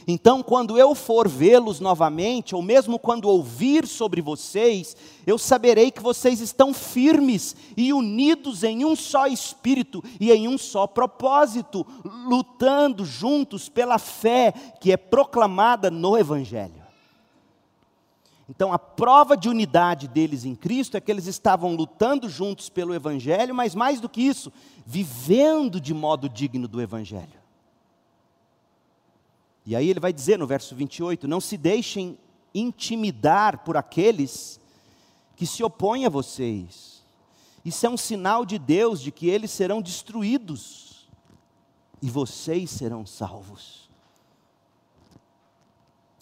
Então, quando eu for vê-los novamente, ou mesmo quando ouvir sobre vocês, eu saberei que vocês estão firmes e unidos em um só espírito e em um só propósito, lutando juntos pela fé que é proclamada no Evangelho. Então, a prova de unidade deles em Cristo é que eles estavam lutando juntos pelo Evangelho, mas mais do que isso, vivendo de modo digno do Evangelho. E aí ele vai dizer no verso 28: Não se deixem intimidar por aqueles que se opõem a vocês. Isso é um sinal de Deus de que eles serão destruídos e vocês serão salvos.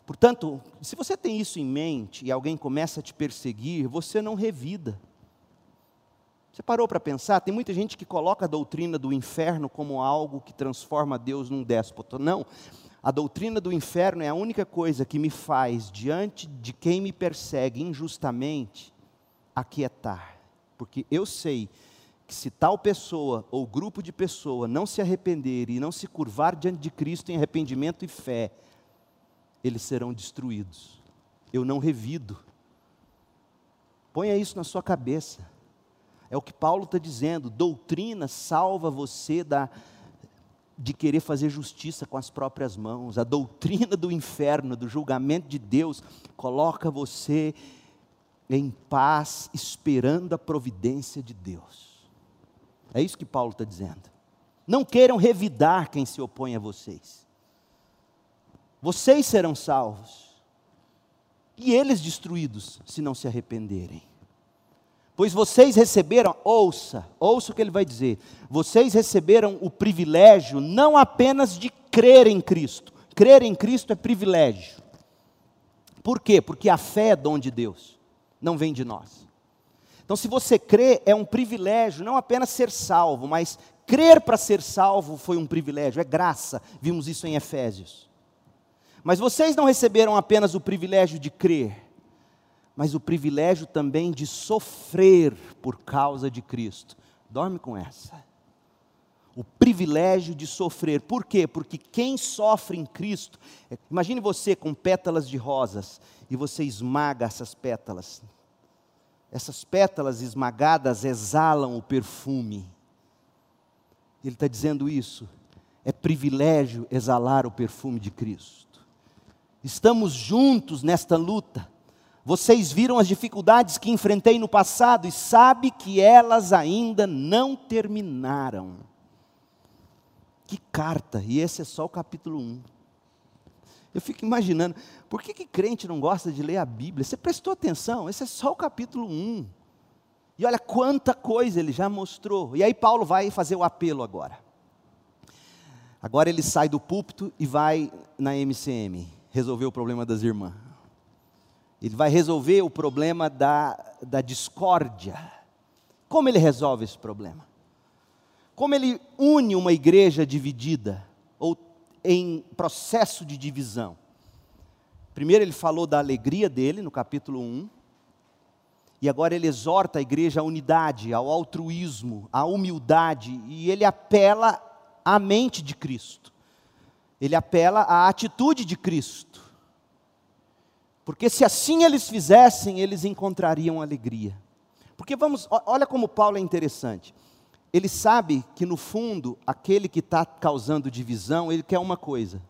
Portanto, se você tem isso em mente e alguém começa a te perseguir, você não revida. Você parou para pensar? Tem muita gente que coloca a doutrina do inferno como algo que transforma Deus num déspota. Não, a doutrina do inferno é a única coisa que me faz, diante de quem me persegue injustamente, aquietar. Porque eu sei que se tal pessoa ou grupo de pessoa não se arrepender e não se curvar diante de Cristo em arrependimento e fé, eles serão destruídos. Eu não revido. Ponha isso na sua cabeça. É o que Paulo está dizendo. Doutrina salva você da de querer fazer justiça com as próprias mãos. A doutrina do inferno, do julgamento de Deus, coloca você em paz, esperando a providência de Deus. É isso que Paulo está dizendo. Não queiram revidar quem se opõe a vocês. Vocês serão salvos, e eles destruídos, se não se arrependerem. Pois vocês receberam, ouça, ouça o que ele vai dizer. Vocês receberam o privilégio não apenas de crer em Cristo. Crer em Cristo é privilégio. Por quê? Porque a fé é dom de Deus, não vem de nós. Então, se você crê, é um privilégio, não apenas ser salvo, mas crer para ser salvo foi um privilégio, é graça. Vimos isso em Efésios. Mas vocês não receberam apenas o privilégio de crer, mas o privilégio também de sofrer por causa de Cristo. Dorme com essa. O privilégio de sofrer. Por quê? Porque quem sofre em Cristo, é, imagine você com pétalas de rosas e você esmaga essas pétalas. Essas pétalas esmagadas exalam o perfume. Ele está dizendo isso. É privilégio exalar o perfume de Cristo. Estamos juntos nesta luta. Vocês viram as dificuldades que enfrentei no passado e sabe que elas ainda não terminaram. Que carta, e esse é só o capítulo 1. Eu fico imaginando, por que, que crente não gosta de ler a Bíblia? Você prestou atenção? Esse é só o capítulo 1. E olha quanta coisa ele já mostrou. E aí Paulo vai fazer o apelo agora. Agora ele sai do púlpito e vai na MCM resolver o problema das irmãs. Ele vai resolver o problema da, da discórdia. Como ele resolve esse problema? Como ele une uma igreja dividida? Ou em processo de divisão. Primeiro ele falou da alegria dele, no capítulo 1. E agora ele exorta a igreja à unidade, ao altruísmo, à humildade. E ele apela à mente de Cristo. Ele apela à atitude de Cristo. Porque se assim eles fizessem, eles encontrariam alegria. Porque vamos, olha como Paulo é interessante. Ele sabe que no fundo, aquele que está causando divisão, ele quer uma coisa: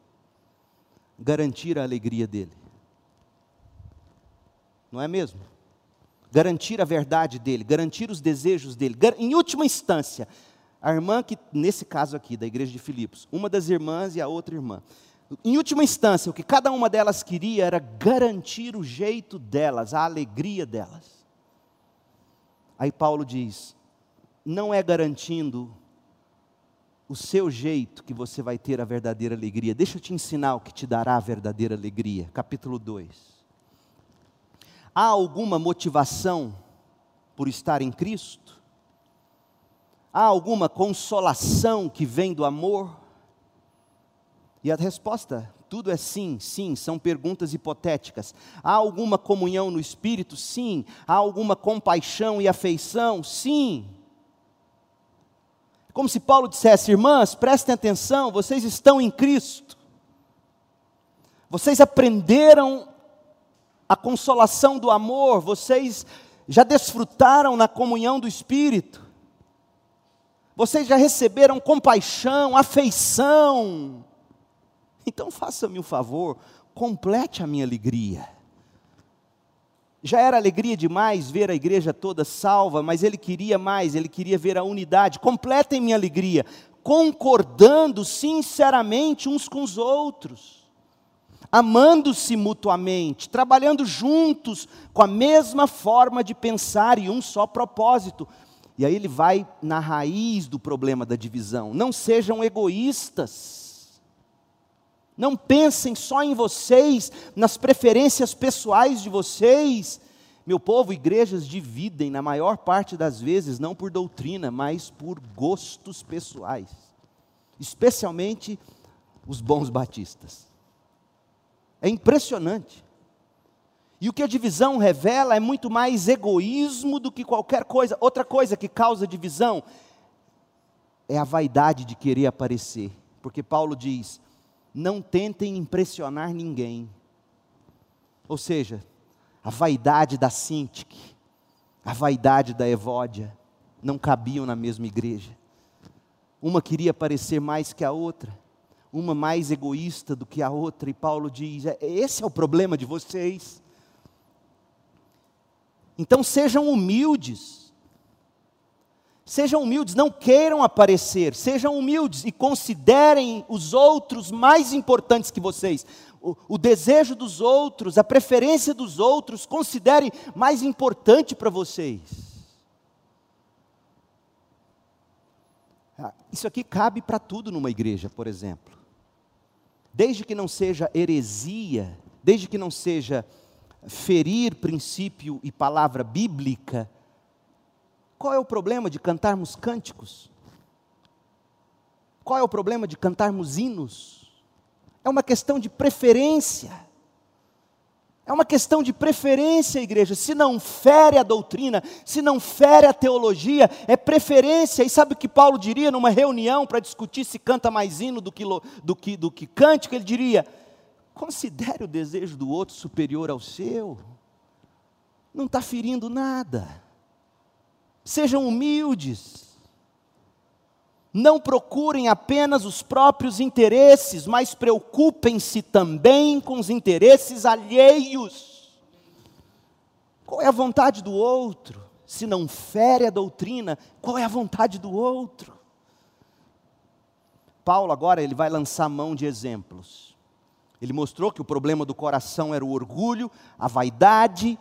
garantir a alegria dele. Não é mesmo? Garantir a verdade dele, garantir os desejos dele. Em última instância, a irmã que, nesse caso aqui, da igreja de Filipos, uma das irmãs e a outra irmã. Em última instância, o que cada uma delas queria era garantir o jeito delas, a alegria delas. Aí Paulo diz: não é garantindo o seu jeito que você vai ter a verdadeira alegria. Deixa eu te ensinar o que te dará a verdadeira alegria. Capítulo 2. Há alguma motivação por estar em Cristo? Há alguma consolação que vem do amor? E a resposta, tudo é sim, sim, são perguntas hipotéticas. Há alguma comunhão no espírito? Sim. Há alguma compaixão e afeição? Sim. Como se Paulo dissesse: irmãs, prestem atenção, vocês estão em Cristo. Vocês aprenderam a consolação do amor, vocês já desfrutaram na comunhão do Espírito. Vocês já receberam compaixão, afeição. Então faça-me o favor, complete a minha alegria. Já era alegria demais ver a igreja toda salva, mas ele queria mais, ele queria ver a unidade. Completem minha alegria, concordando sinceramente uns com os outros, amando-se mutuamente, trabalhando juntos com a mesma forma de pensar e um só propósito. E aí ele vai na raiz do problema da divisão. Não sejam egoístas. Não pensem só em vocês, nas preferências pessoais de vocês. Meu povo, igrejas dividem, na maior parte das vezes, não por doutrina, mas por gostos pessoais. Especialmente os bons batistas. É impressionante. E o que a divisão revela é muito mais egoísmo do que qualquer coisa. Outra coisa que causa divisão é a vaidade de querer aparecer. Porque Paulo diz: não tentem impressionar ninguém. Ou seja, a vaidade da Sintique, a vaidade da Evódia, não cabiam na mesma igreja. Uma queria parecer mais que a outra, uma mais egoísta do que a outra, e Paulo diz: é, esse é o problema de vocês. Então sejam humildes, Sejam humildes, não queiram aparecer, sejam humildes e considerem os outros mais importantes que vocês. O, o desejo dos outros, a preferência dos outros, considere mais importante para vocês. Ah, isso aqui cabe para tudo numa igreja, por exemplo. Desde que não seja heresia, desde que não seja ferir princípio e palavra bíblica, qual é o problema de cantarmos cânticos? Qual é o problema de cantarmos hinos? É uma questão de preferência. É uma questão de preferência, igreja. Se não fere a doutrina, se não fere a teologia, é preferência. E sabe o que Paulo diria numa reunião para discutir se canta mais hino do que, do, que, do que cântico? Ele diria: considere o desejo do outro superior ao seu. Não está ferindo nada. Sejam humildes. Não procurem apenas os próprios interesses, mas preocupem-se também com os interesses alheios. Qual é a vontade do outro? Se não fere a doutrina, qual é a vontade do outro? Paulo agora ele vai lançar mão de exemplos. Ele mostrou que o problema do coração era o orgulho, a vaidade,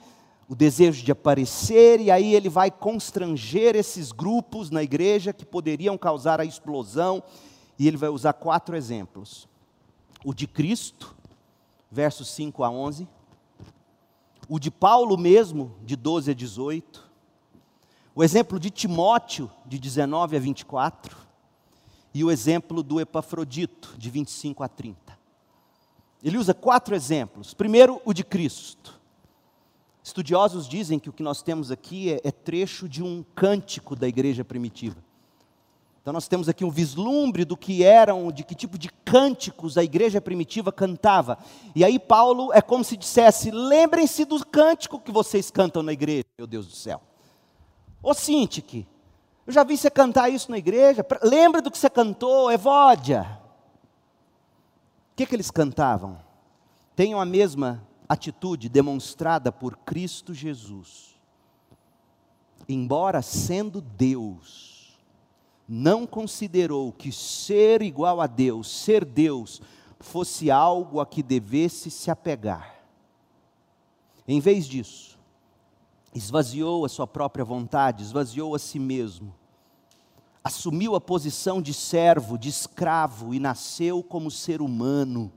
o desejo de aparecer, e aí ele vai constranger esses grupos na igreja que poderiam causar a explosão, e ele vai usar quatro exemplos: o de Cristo, versos 5 a 11, o de Paulo mesmo, de 12 a 18, o exemplo de Timóteo, de 19 a 24, e o exemplo do Epafrodito, de 25 a 30. Ele usa quatro exemplos. Primeiro, o de Cristo. Estudiosos dizem que o que nós temos aqui é, é trecho de um cântico da igreja primitiva. Então nós temos aqui um vislumbre do que eram, de que tipo de cânticos a igreja primitiva cantava. E aí Paulo é como se dissesse: lembrem-se do cântico que vocês cantam na igreja, meu Deus do céu. Ô Sintique, eu já vi você cantar isso na igreja. Lembra do que você cantou, Evódia? O que, que eles cantavam? Tenham a mesma atitude demonstrada por Cristo Jesus. Embora sendo Deus, não considerou que ser igual a Deus, ser Deus, fosse algo a que devesse se apegar. Em vez disso, esvaziou a sua própria vontade, esvaziou a si mesmo, assumiu a posição de servo, de escravo e nasceu como ser humano.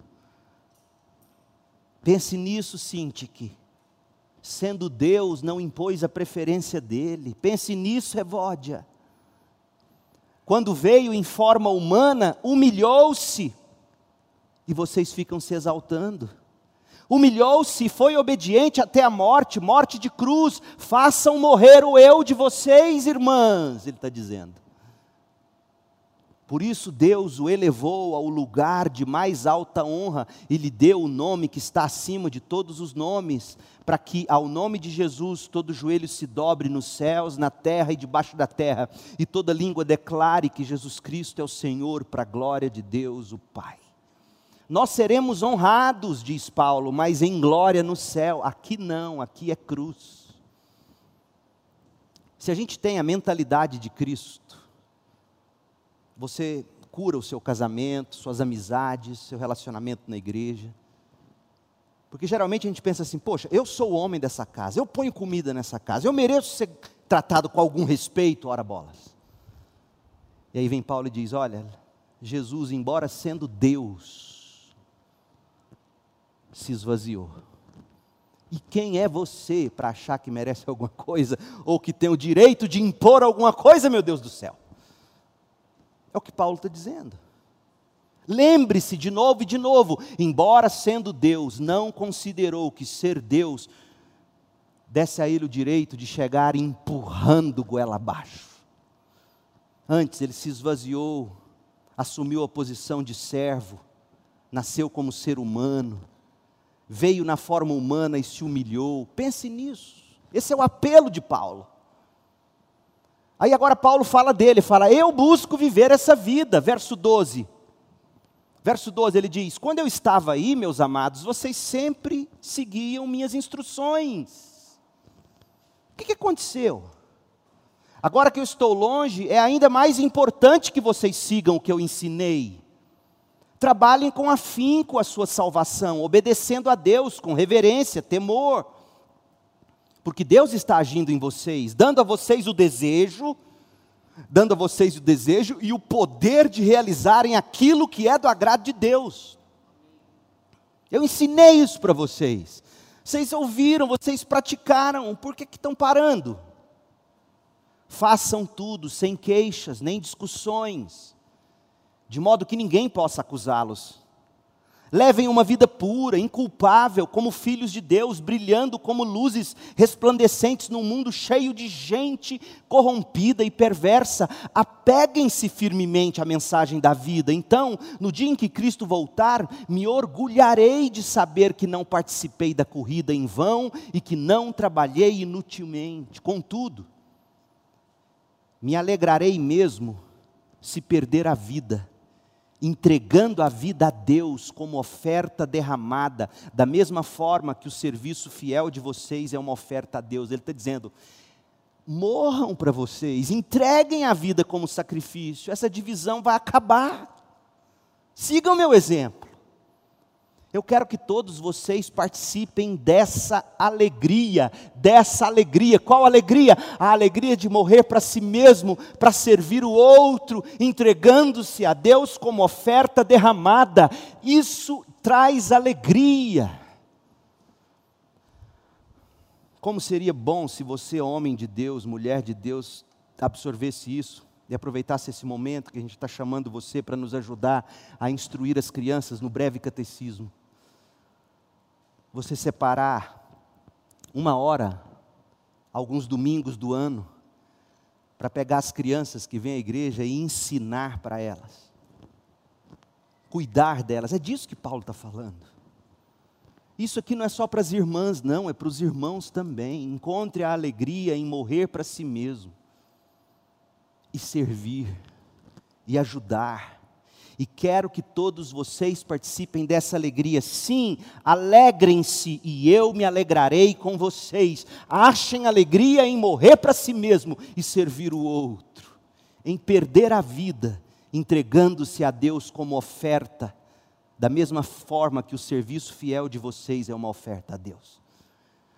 Pense nisso, Sintique. Sendo Deus, não impôs a preferência dele. Pense nisso, Evódia quando veio em forma humana, humilhou-se, e vocês ficam se exaltando. Humilhou-se, foi obediente até a morte, morte de cruz. Façam morrer o eu de vocês, irmãs, ele está dizendo. Por isso Deus o elevou ao lugar de mais alta honra e lhe deu o nome que está acima de todos os nomes, para que ao nome de Jesus todo joelho se dobre nos céus, na terra e debaixo da terra, e toda língua declare que Jesus Cristo é o Senhor, para a glória de Deus o Pai. Nós seremos honrados, diz Paulo, mas em glória no céu. Aqui não, aqui é cruz. Se a gente tem a mentalidade de Cristo, você cura o seu casamento, suas amizades, seu relacionamento na igreja. Porque geralmente a gente pensa assim: poxa, eu sou o homem dessa casa, eu ponho comida nessa casa, eu mereço ser tratado com algum respeito, ora bolas. E aí vem Paulo e diz: olha, Jesus, embora sendo Deus, se esvaziou. E quem é você para achar que merece alguma coisa, ou que tem o direito de impor alguma coisa, meu Deus do céu? É o que Paulo está dizendo. Lembre-se de novo e de novo, embora sendo Deus, não considerou que ser Deus desse a ele o direito de chegar empurrando goela abaixo. Antes ele se esvaziou, assumiu a posição de servo, nasceu como ser humano, veio na forma humana e se humilhou. Pense nisso. Esse é o apelo de Paulo. Aí agora Paulo fala dele, fala: "Eu busco viver essa vida", verso 12. Verso 12 ele diz: "Quando eu estava aí, meus amados, vocês sempre seguiam minhas instruções". O que, que aconteceu? Agora que eu estou longe, é ainda mais importante que vocês sigam o que eu ensinei. Trabalhem com afinco a sua salvação, obedecendo a Deus com reverência, temor porque Deus está agindo em vocês, dando a vocês o desejo, dando a vocês o desejo e o poder de realizarem aquilo que é do agrado de Deus. Eu ensinei isso para vocês. Vocês ouviram, vocês praticaram, por que, que estão parando? Façam tudo sem queixas nem discussões, de modo que ninguém possa acusá-los Levem uma vida pura, inculpável, como filhos de Deus, brilhando como luzes resplandecentes num mundo cheio de gente corrompida e perversa. Apeguem-se firmemente à mensagem da vida. Então, no dia em que Cristo voltar, me orgulharei de saber que não participei da corrida em vão e que não trabalhei inutilmente. Contudo, me alegrarei mesmo se perder a vida entregando a vida a Deus como oferta derramada, da mesma forma que o serviço fiel de vocês é uma oferta a Deus. Ele está dizendo: morram para vocês, entreguem a vida como sacrifício, essa divisão vai acabar. Sigam meu exemplo. Eu quero que todos vocês participem dessa alegria, dessa alegria. Qual alegria? A alegria de morrer para si mesmo, para servir o outro, entregando-se a Deus como oferta derramada. Isso traz alegria. Como seria bom se você, homem de Deus, mulher de Deus, absorvesse isso e aproveitasse esse momento que a gente está chamando você para nos ajudar a instruir as crianças no breve catecismo. Você separar uma hora, alguns domingos do ano, para pegar as crianças que vêm à igreja e ensinar para elas, cuidar delas, é disso que Paulo está falando. Isso aqui não é só para as irmãs, não, é para os irmãos também. Encontre a alegria em morrer para si mesmo e servir e ajudar. E quero que todos vocês participem dessa alegria. Sim, alegrem-se e eu me alegrarei com vocês. Achem alegria em morrer para si mesmo e servir o outro, em perder a vida, entregando-se a Deus como oferta da mesma forma que o serviço fiel de vocês é uma oferta a Deus.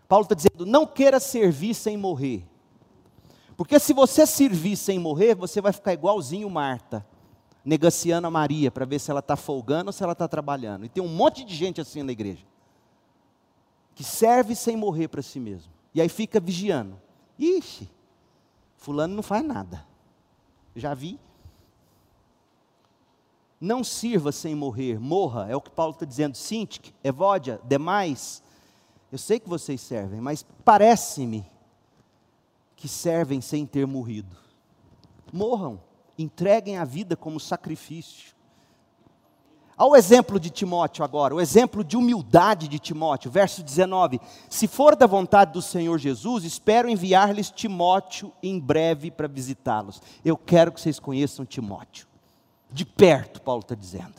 Paulo está dizendo: não queira servir sem morrer. Porque se você servir sem morrer, você vai ficar igualzinho Marta, negociando a Maria para ver se ela está folgando ou se ela está trabalhando. E tem um monte de gente assim na igreja, que serve sem morrer para si mesmo. E aí fica vigiando. Ixi, fulano não faz nada. Já vi. Não sirva sem morrer, morra, é o que Paulo está dizendo. Sintik, Evódia, demais. Eu sei que vocês servem, mas parece-me que servem sem ter morrido. Morram, entreguem a vida como sacrifício. Ao exemplo de Timóteo agora, o exemplo de humildade de Timóteo, verso 19: Se for da vontade do Senhor Jesus, espero enviar-lhes Timóteo em breve para visitá-los. Eu quero que vocês conheçam Timóteo de perto, Paulo está dizendo.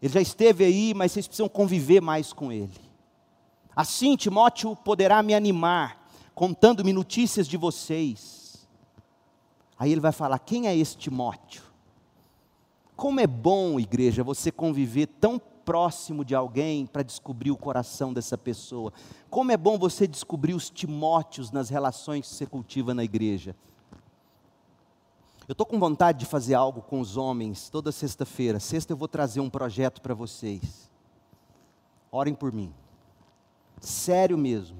Ele já esteve aí, mas vocês precisam conviver mais com ele. Assim, Timóteo poderá me animar, contando-me notícias de vocês. Aí ele vai falar: quem é esse Timóteo? Como é bom, igreja, você conviver tão próximo de alguém para descobrir o coração dessa pessoa. Como é bom você descobrir os Timóteos nas relações que você cultiva na igreja. Eu estou com vontade de fazer algo com os homens toda sexta-feira. Sexta eu vou trazer um projeto para vocês. Orem por mim. Sério mesmo.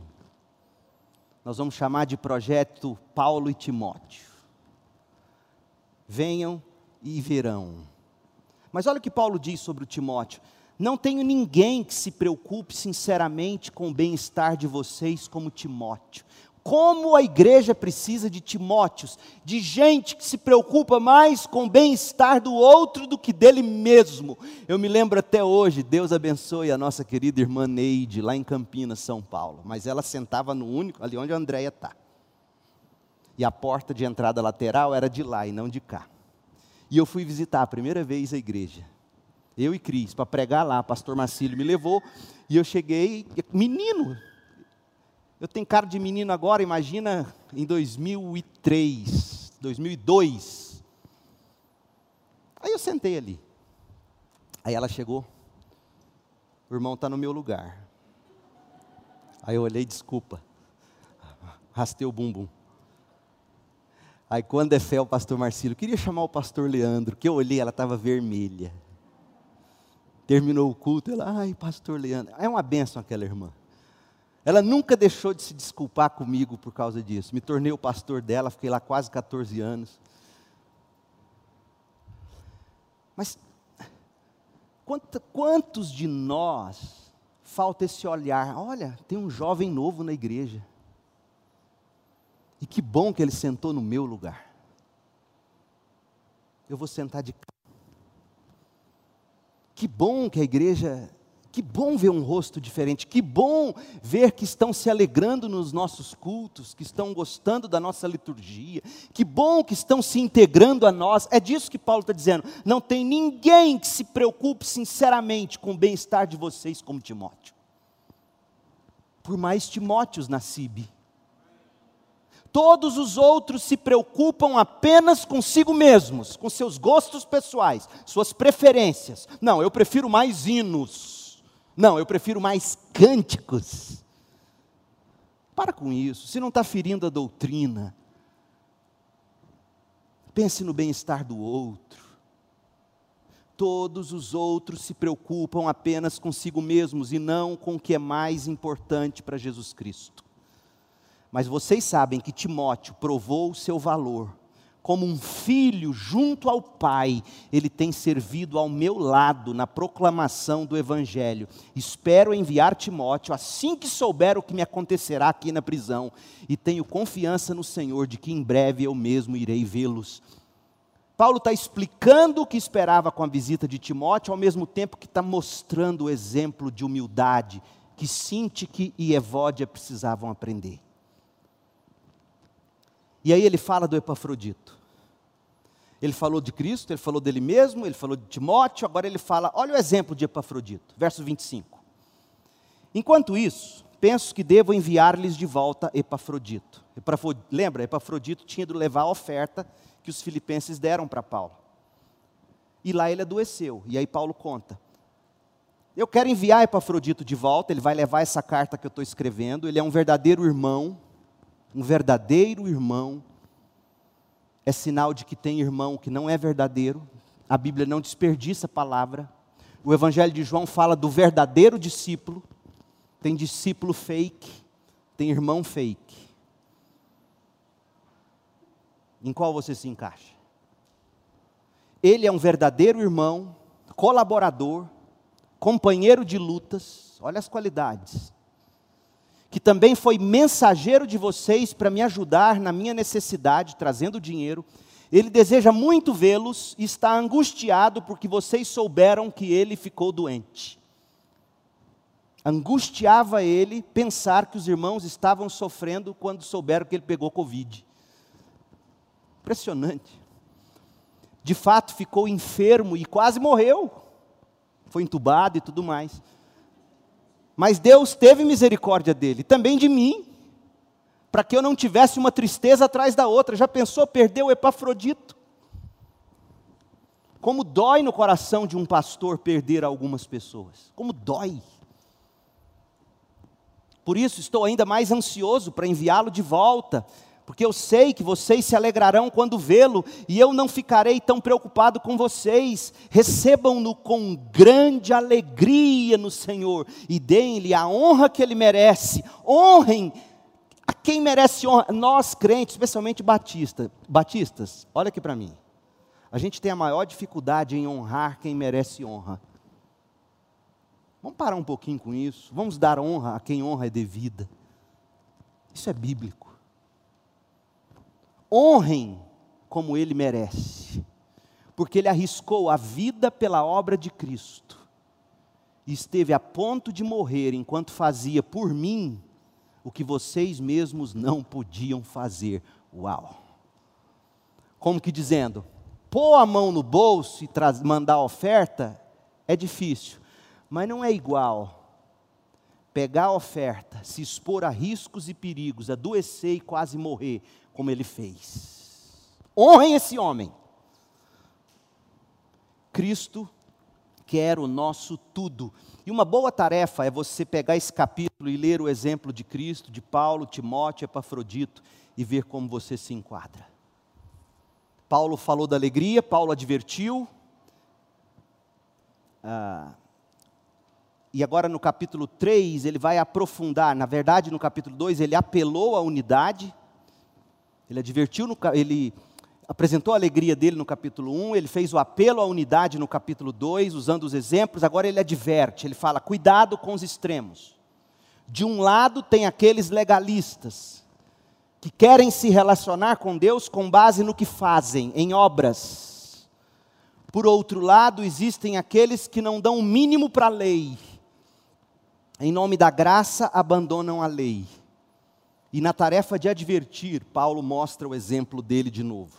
Nós vamos chamar de projeto Paulo e Timóteo. Venham e verão. Mas olha o que Paulo diz sobre o Timóteo. Não tenho ninguém que se preocupe sinceramente com o bem-estar de vocês como Timóteo como a igreja precisa de Timóteos, de gente que se preocupa mais com o bem-estar do outro do que dele mesmo. Eu me lembro até hoje, Deus abençoe a nossa querida irmã Neide, lá em Campinas, São Paulo, mas ela sentava no único, ali onde a Andréia está. E a porta de entrada lateral era de lá e não de cá. E eu fui visitar a primeira vez a igreja. Eu e Cris, para pregar lá, pastor Marcílio me levou, e eu cheguei, menino, eu tenho cara de menino agora, imagina em 2003, 2002. Aí eu sentei ali. Aí ela chegou. O irmão está no meu lugar. Aí eu olhei, desculpa. Rastei o bumbum. Aí quando é fé o pastor Marcílio, queria chamar o pastor Leandro, que eu olhei, ela estava vermelha. Terminou o culto, ela, ai, pastor Leandro. É uma benção aquela irmã. Ela nunca deixou de se desculpar comigo por causa disso. Me tornei o pastor dela, fiquei lá quase 14 anos. Mas quantos de nós falta esse olhar? Olha, tem um jovem novo na igreja. E que bom que ele sentou no meu lugar. Eu vou sentar de cá. Que bom que a igreja que bom ver um rosto diferente, que bom ver que estão se alegrando nos nossos cultos, que estão gostando da nossa liturgia, que bom que estão se integrando a nós. É disso que Paulo está dizendo. Não tem ninguém que se preocupe sinceramente com o bem-estar de vocês como Timóteo. Por mais Timóteos na CIB. Todos os outros se preocupam apenas consigo mesmos, com seus gostos pessoais, suas preferências. Não, eu prefiro mais hinos. Não, eu prefiro mais cânticos. Para com isso, se não está ferindo a doutrina, pense no bem-estar do outro. Todos os outros se preocupam apenas consigo mesmos e não com o que é mais importante para Jesus Cristo. Mas vocês sabem que Timóteo provou o seu valor como um filho junto ao Pai, ele tem servido ao meu lado na proclamação do Evangelho. Espero enviar Timóteo assim que souber o que me acontecerá aqui na prisão, e tenho confiança no Senhor de que em breve eu mesmo irei vê-los. Paulo está explicando o que esperava com a visita de Timóteo, ao mesmo tempo que está mostrando o exemplo de humildade que Sintique e Evódia precisavam aprender. E aí ele fala do Epafrodito. Ele falou de Cristo, ele falou dele mesmo, ele falou de Timóteo, agora ele fala, olha o exemplo de Epafrodito, verso 25. Enquanto isso, penso que devo enviar-lhes de volta Epafrodito. Epafrodito. Lembra, Epafrodito tinha de levar a oferta que os filipenses deram para Paulo. E lá ele adoeceu, e aí Paulo conta. Eu quero enviar Epafrodito de volta, ele vai levar essa carta que eu estou escrevendo, ele é um verdadeiro irmão, um verdadeiro irmão, é sinal de que tem irmão que não é verdadeiro. A Bíblia não desperdiça a palavra. O Evangelho de João fala do verdadeiro discípulo. Tem discípulo fake, tem irmão fake. Em qual você se encaixa? Ele é um verdadeiro irmão, colaborador, companheiro de lutas, olha as qualidades que também foi mensageiro de vocês para me ajudar na minha necessidade, trazendo dinheiro. Ele deseja muito vê-los e está angustiado porque vocês souberam que ele ficou doente. Angustiava ele pensar que os irmãos estavam sofrendo quando souberam que ele pegou Covid. Impressionante. De fato, ficou enfermo e quase morreu. Foi entubado e tudo mais. Mas Deus teve misericórdia dele, também de mim, para que eu não tivesse uma tristeza atrás da outra. Já pensou perder o Epafrodito? Como dói no coração de um pastor perder algumas pessoas. Como dói. Por isso estou ainda mais ansioso para enviá-lo de volta, porque eu sei que vocês se alegrarão quando vê-lo, e eu não ficarei tão preocupado com vocês. Recebam-no com grande alegria no Senhor, e deem-lhe a honra que ele merece. Honrem a quem merece honra. Nós crentes, especialmente batista, batistas, olha aqui para mim. A gente tem a maior dificuldade em honrar quem merece honra. Vamos parar um pouquinho com isso. Vamos dar honra a quem honra é devida. Isso é bíblico honrem como ele merece, porque ele arriscou a vida pela obra de Cristo e esteve a ponto de morrer enquanto fazia por mim o que vocês mesmos não podiam fazer. Uau! Como que dizendo, pôr a mão no bolso e mandar a oferta é difícil, mas não é igual pegar a oferta, se expor a riscos e perigos, adoecer e quase morrer, como ele fez. Honrem esse homem. Cristo quer o nosso tudo. E uma boa tarefa é você pegar esse capítulo e ler o exemplo de Cristo, de Paulo, Timóteo, Epafrodito e ver como você se enquadra. Paulo falou da alegria, Paulo advertiu. Ah, e agora no capítulo 3 ele vai aprofundar. Na verdade, no capítulo 2 ele apelou à unidade ele advertiu, no, ele apresentou a alegria dele no capítulo 1, ele fez o apelo à unidade no capítulo 2, usando os exemplos, agora ele adverte, ele fala: cuidado com os extremos. De um lado tem aqueles legalistas, que querem se relacionar com Deus com base no que fazem, em obras. Por outro lado, existem aqueles que não dão o mínimo para a lei, em nome da graça abandonam a lei. E na tarefa de advertir, Paulo mostra o exemplo dele de novo.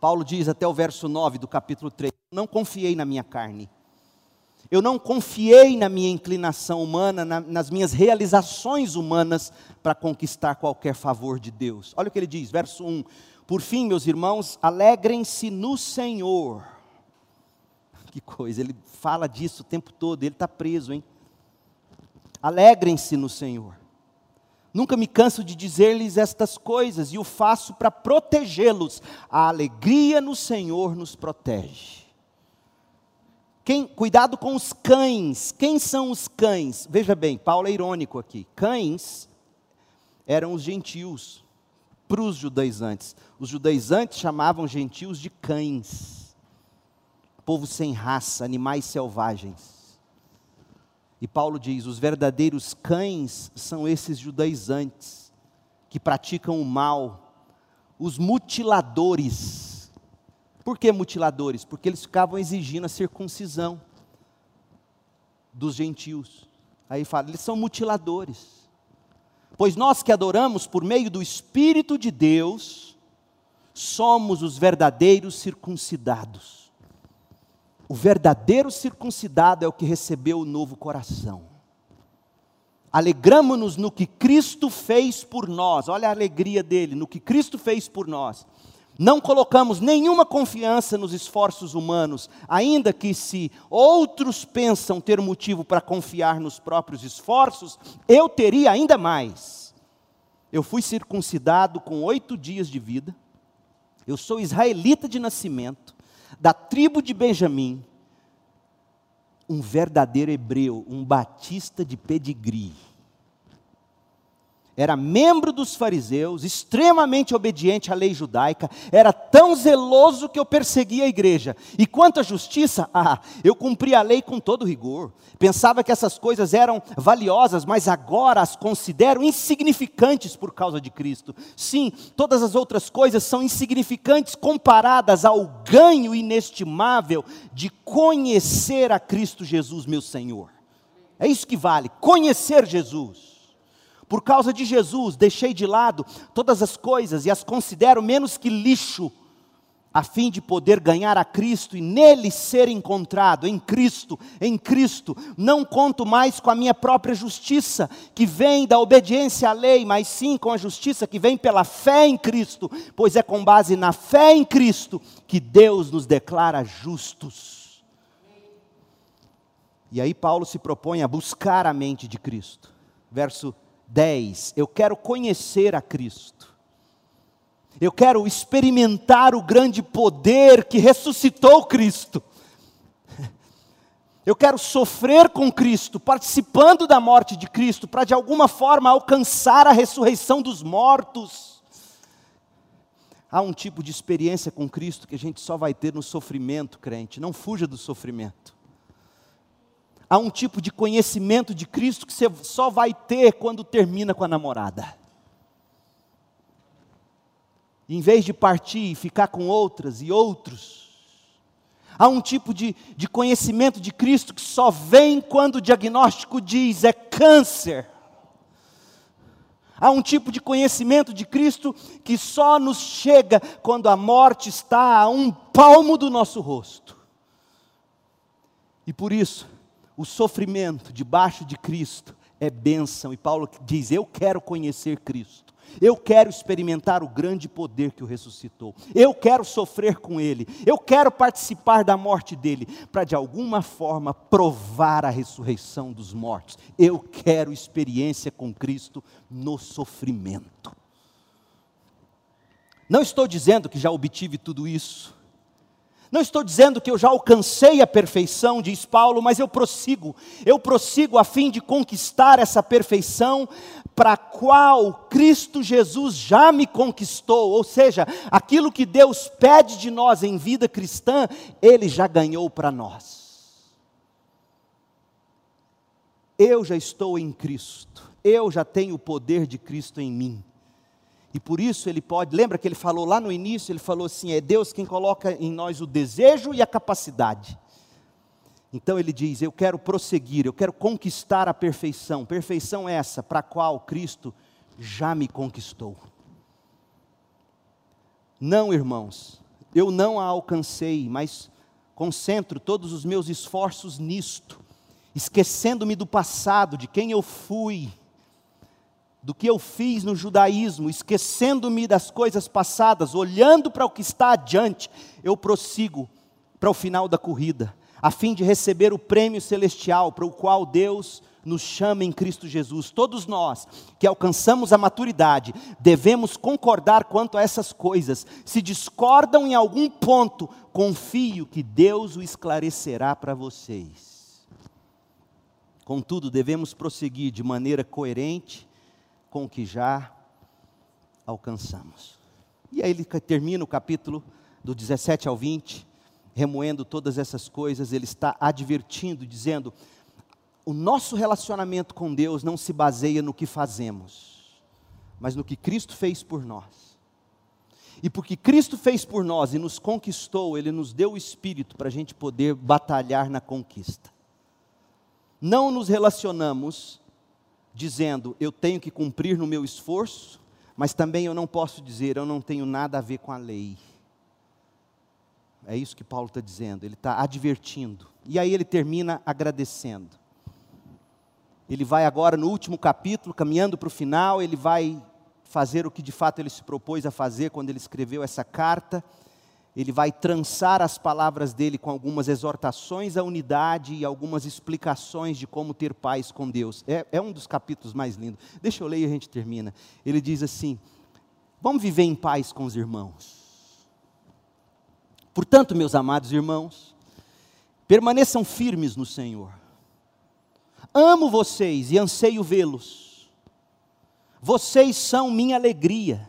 Paulo diz até o verso 9 do capítulo 3: Não confiei na minha carne, eu não confiei na minha inclinação humana, na, nas minhas realizações humanas para conquistar qualquer favor de Deus. Olha o que ele diz, verso 1: Por fim, meus irmãos, alegrem-se no Senhor. Que coisa, ele fala disso o tempo todo, ele está preso, hein? Alegrem-se no Senhor. Nunca me canso de dizer-lhes estas coisas e o faço para protegê-los. A alegria no Senhor nos protege. Quem, cuidado com os cães. Quem são os cães? Veja bem, Paulo é irônico aqui. Cães eram os gentios. para os judaizantes. Os judaizantes chamavam gentios de cães, povo sem raça, animais selvagens. E Paulo diz: os verdadeiros cães são esses judaizantes, que praticam o mal, os mutiladores. Por que mutiladores? Porque eles ficavam exigindo a circuncisão dos gentios. Aí fala, eles são mutiladores. Pois nós que adoramos por meio do Espírito de Deus, somos os verdadeiros circuncidados. O verdadeiro circuncidado é o que recebeu o novo coração. Alegramos-nos no que Cristo fez por nós, olha a alegria dele, no que Cristo fez por nós. Não colocamos nenhuma confiança nos esforços humanos, ainda que se outros pensam ter motivo para confiar nos próprios esforços, eu teria ainda mais. Eu fui circuncidado com oito dias de vida, eu sou israelita de nascimento, da tribo de Benjamim, um verdadeiro hebreu, um batista de pedigree era membro dos fariseus, extremamente obediente à lei judaica, era tão zeloso que eu perseguia a igreja. E quanto à justiça, ah, eu cumpria a lei com todo rigor. Pensava que essas coisas eram valiosas, mas agora as considero insignificantes por causa de Cristo. Sim, todas as outras coisas são insignificantes comparadas ao ganho inestimável de conhecer a Cristo Jesus, meu Senhor. É isso que vale, conhecer Jesus. Por causa de Jesus, deixei de lado todas as coisas e as considero menos que lixo, a fim de poder ganhar a Cristo e nele ser encontrado, em Cristo, em Cristo. Não conto mais com a minha própria justiça, que vem da obediência à lei, mas sim com a justiça que vem pela fé em Cristo, pois é com base na fé em Cristo que Deus nos declara justos. E aí Paulo se propõe a buscar a mente de Cristo. Verso 10, eu quero conhecer a Cristo. Eu quero experimentar o grande poder que ressuscitou Cristo. Eu quero sofrer com Cristo, participando da morte de Cristo, para de alguma forma alcançar a ressurreição dos mortos. Há um tipo de experiência com Cristo que a gente só vai ter no sofrimento, crente. Não fuja do sofrimento há um tipo de conhecimento de Cristo que você só vai ter quando termina com a namorada. Em vez de partir e ficar com outras e outros, há um tipo de, de conhecimento de Cristo que só vem quando o diagnóstico diz é câncer. Há um tipo de conhecimento de Cristo que só nos chega quando a morte está a um palmo do nosso rosto. E por isso, o sofrimento debaixo de Cristo é bênção. E Paulo diz: Eu quero conhecer Cristo. Eu quero experimentar o grande poder que o ressuscitou. Eu quero sofrer com Ele. Eu quero participar da morte dele, para de alguma forma provar a ressurreição dos mortos. Eu quero experiência com Cristo no sofrimento. Não estou dizendo que já obtive tudo isso. Não estou dizendo que eu já alcancei a perfeição, diz Paulo, mas eu prossigo. Eu prossigo a fim de conquistar essa perfeição para a qual Cristo Jesus já me conquistou. Ou seja, aquilo que Deus pede de nós em vida cristã, Ele já ganhou para nós. Eu já estou em Cristo. Eu já tenho o poder de Cristo em mim. E por isso ele pode, lembra que ele falou lá no início, ele falou assim: é Deus quem coloca em nós o desejo e a capacidade. Então ele diz: Eu quero prosseguir, eu quero conquistar a perfeição. Perfeição essa para a qual Cristo já me conquistou. Não, irmãos, eu não a alcancei, mas concentro todos os meus esforços nisto, esquecendo-me do passado, de quem eu fui do que eu fiz no judaísmo, esquecendo-me das coisas passadas, olhando para o que está adiante, eu prossigo para o final da corrida, a fim de receber o prêmio celestial para o qual Deus nos chama em Cristo Jesus. Todos nós que alcançamos a maturidade devemos concordar quanto a essas coisas. Se discordam em algum ponto, confio que Deus o esclarecerá para vocês. Contudo, devemos prosseguir de maneira coerente com o que já alcançamos. E aí ele termina o capítulo do 17 ao 20, remoendo todas essas coisas, ele está advertindo, dizendo: o nosso relacionamento com Deus não se baseia no que fazemos, mas no que Cristo fez por nós. E porque Cristo fez por nós e nos conquistou, Ele nos deu o Espírito para a gente poder batalhar na conquista. Não nos relacionamos dizendo, eu tenho que cumprir no meu esforço, mas também eu não posso dizer, eu não tenho nada a ver com a lei. É isso que Paulo está dizendo, ele está advertindo. E aí ele termina agradecendo. Ele vai agora no último capítulo, caminhando para o final, ele vai fazer o que de fato ele se propôs a fazer quando ele escreveu essa carta. Ele vai trançar as palavras dele com algumas exortações à unidade e algumas explicações de como ter paz com Deus. É, é um dos capítulos mais lindos. Deixa eu ler e a gente termina. Ele diz assim: Vamos viver em paz com os irmãos. Portanto, meus amados irmãos, permaneçam firmes no Senhor. Amo vocês e anseio vê-los. Vocês são minha alegria.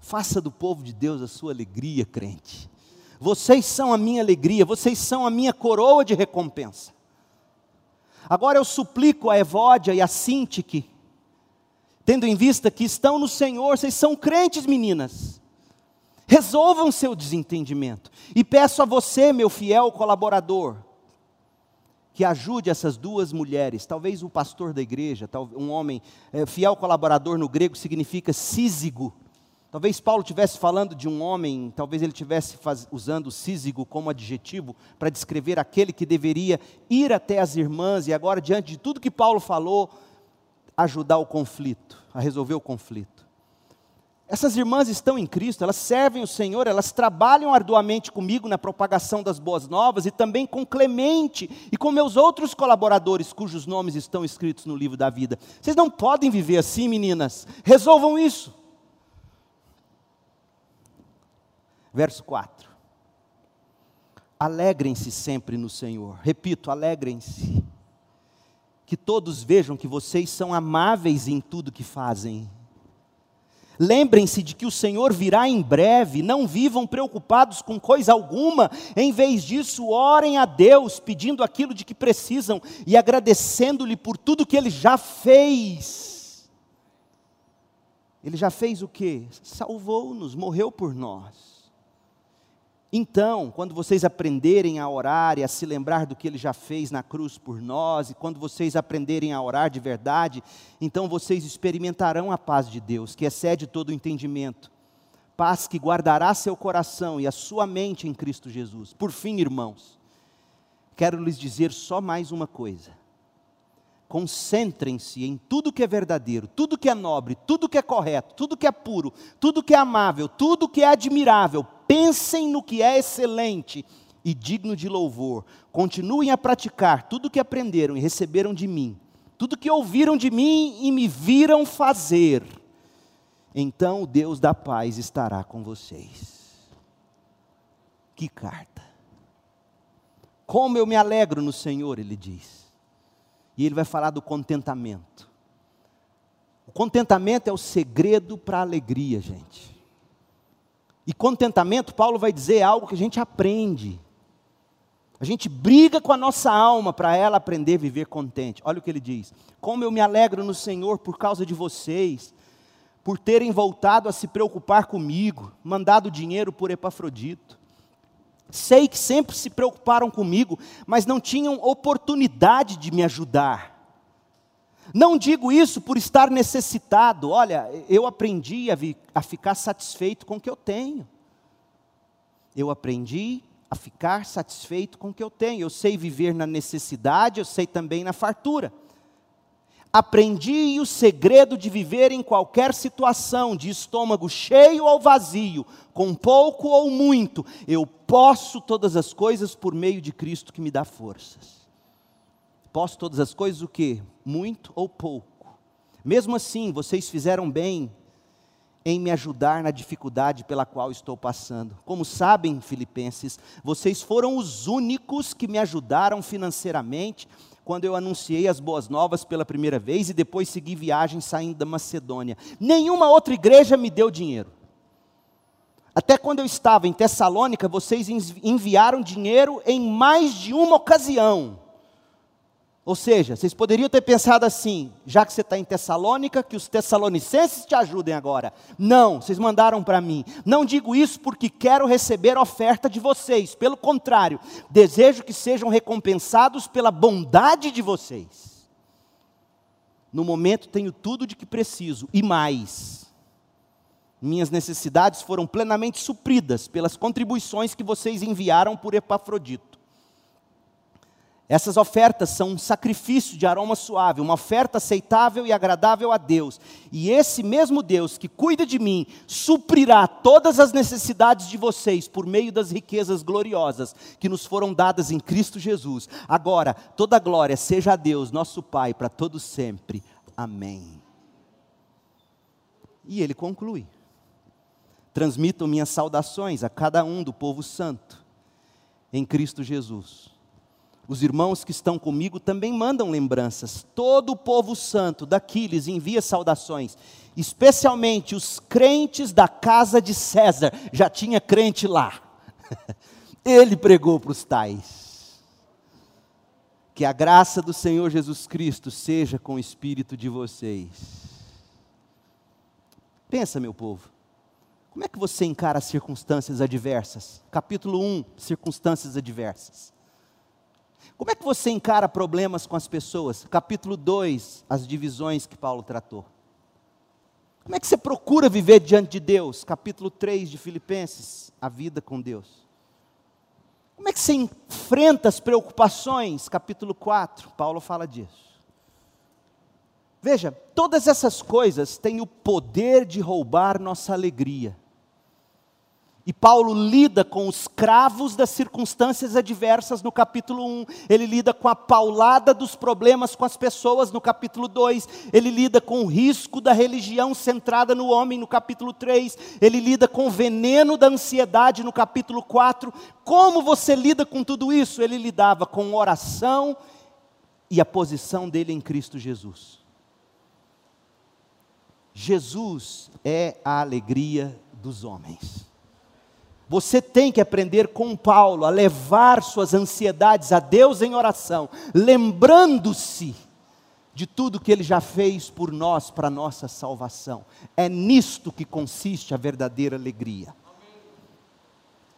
Faça do povo de Deus a sua alegria, crente. Vocês são a minha alegria, vocês são a minha coroa de recompensa. Agora eu suplico a Evódia e a Sintique, tendo em vista que estão no Senhor, vocês são crentes, meninas. Resolvam seu desentendimento. E peço a você, meu fiel colaborador, que ajude essas duas mulheres, talvez o pastor da igreja, um homem, é, fiel colaborador no grego significa sísigo. Talvez Paulo estivesse falando de um homem, talvez ele estivesse usando sísigo como adjetivo para descrever aquele que deveria ir até as irmãs e agora, diante de tudo que Paulo falou, ajudar o conflito, a resolver o conflito. Essas irmãs estão em Cristo, elas servem o Senhor, elas trabalham arduamente comigo na propagação das boas novas e também com Clemente e com meus outros colaboradores, cujos nomes estão escritos no livro da vida. Vocês não podem viver assim, meninas, resolvam isso. Verso 4. Alegrem-se sempre no Senhor, repito, alegrem-se. Que todos vejam que vocês são amáveis em tudo que fazem Lembrem-se de que o Senhor virá em breve, não vivam preocupados com coisa alguma, em vez disso, orem a Deus, pedindo aquilo de que precisam e agradecendo-lhe por tudo que Ele já fez. Ele já fez o que? Salvou-nos, morreu por nós. Então, quando vocês aprenderem a orar e a se lembrar do que ele já fez na cruz por nós, e quando vocês aprenderem a orar de verdade, então vocês experimentarão a paz de Deus, que excede todo o entendimento. Paz que guardará seu coração e a sua mente em Cristo Jesus. Por fim, irmãos, quero lhes dizer só mais uma coisa. Concentrem-se em tudo que é verdadeiro, tudo que é nobre, tudo que é correto, tudo que é puro, tudo que é amável, tudo que é admirável. Pensem no que é excelente e digno de louvor. Continuem a praticar tudo que aprenderam e receberam de mim, tudo que ouviram de mim e me viram fazer. Então o Deus da paz estará com vocês. Que carta! Como eu me alegro no Senhor, ele diz. E ele vai falar do contentamento. O contentamento é o segredo para a alegria, gente. E contentamento, Paulo vai dizer, é algo que a gente aprende. A gente briga com a nossa alma para ela aprender a viver contente. Olha o que ele diz: Como eu me alegro no Senhor por causa de vocês, por terem voltado a se preocupar comigo, mandado dinheiro por Epafrodito. Sei que sempre se preocuparam comigo, mas não tinham oportunidade de me ajudar. Não digo isso por estar necessitado, olha, eu aprendi a, vi, a ficar satisfeito com o que eu tenho. Eu aprendi a ficar satisfeito com o que eu tenho. Eu sei viver na necessidade, eu sei também na fartura. Aprendi o segredo de viver em qualquer situação, de estômago cheio ou vazio, com pouco ou muito. Eu posso todas as coisas por meio de Cristo que me dá forças. Posso todas as coisas o quê? Muito ou pouco. Mesmo assim, vocês fizeram bem em me ajudar na dificuldade pela qual estou passando. Como sabem, filipenses, vocês foram os únicos que me ajudaram financeiramente quando eu anunciei as boas novas pela primeira vez e depois segui viagem saindo da Macedônia. Nenhuma outra igreja me deu dinheiro. Até quando eu estava em Tessalônica, vocês enviaram dinheiro em mais de uma ocasião. Ou seja, vocês poderiam ter pensado assim, já que você está em Tessalônica, que os tessalonicenses te ajudem agora. Não, vocês mandaram para mim. Não digo isso porque quero receber oferta de vocês. Pelo contrário, desejo que sejam recompensados pela bondade de vocês. No momento tenho tudo de que preciso e mais. Minhas necessidades foram plenamente supridas pelas contribuições que vocês enviaram por Epafrodito. Essas ofertas são um sacrifício de aroma suave, uma oferta aceitável e agradável a Deus. E esse mesmo Deus que cuida de mim suprirá todas as necessidades de vocês por meio das riquezas gloriosas que nos foram dadas em Cristo Jesus. Agora, toda glória seja a Deus, nosso Pai, para todos sempre. Amém. E ele conclui: Transmitam minhas saudações a cada um do povo santo em Cristo Jesus. Os irmãos que estão comigo também mandam lembranças. Todo o povo santo daqui lhes envia saudações, especialmente os crentes da casa de César. Já tinha crente lá. Ele pregou para os tais. Que a graça do Senhor Jesus Cristo seja com o espírito de vocês. Pensa, meu povo. Como é que você encara as circunstâncias adversas? Capítulo 1, circunstâncias adversas. Como é que você encara problemas com as pessoas? Capítulo 2, as divisões que Paulo tratou. Como é que você procura viver diante de Deus? Capítulo 3 de Filipenses, a vida com Deus. Como é que você enfrenta as preocupações? Capítulo 4, Paulo fala disso. Veja, todas essas coisas têm o poder de roubar nossa alegria. E Paulo lida com os cravos das circunstâncias adversas no capítulo 1, ele lida com a paulada dos problemas com as pessoas no capítulo 2, ele lida com o risco da religião centrada no homem no capítulo 3, ele lida com o veneno da ansiedade no capítulo 4. Como você lida com tudo isso? Ele lidava com oração e a posição dele em Cristo Jesus. Jesus é a alegria dos homens. Você tem que aprender com Paulo a levar suas ansiedades a Deus em oração, lembrando-se de tudo que ele já fez por nós para nossa salvação. É nisto que consiste a verdadeira alegria.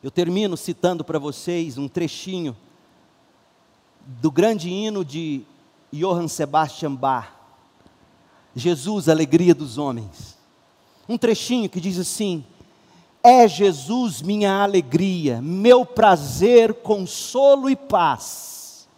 Eu termino citando para vocês um trechinho do grande hino de Johann Sebastian Bach, Jesus, alegria dos homens. Um trechinho que diz assim: é Jesus minha alegria, meu prazer, consolo e paz.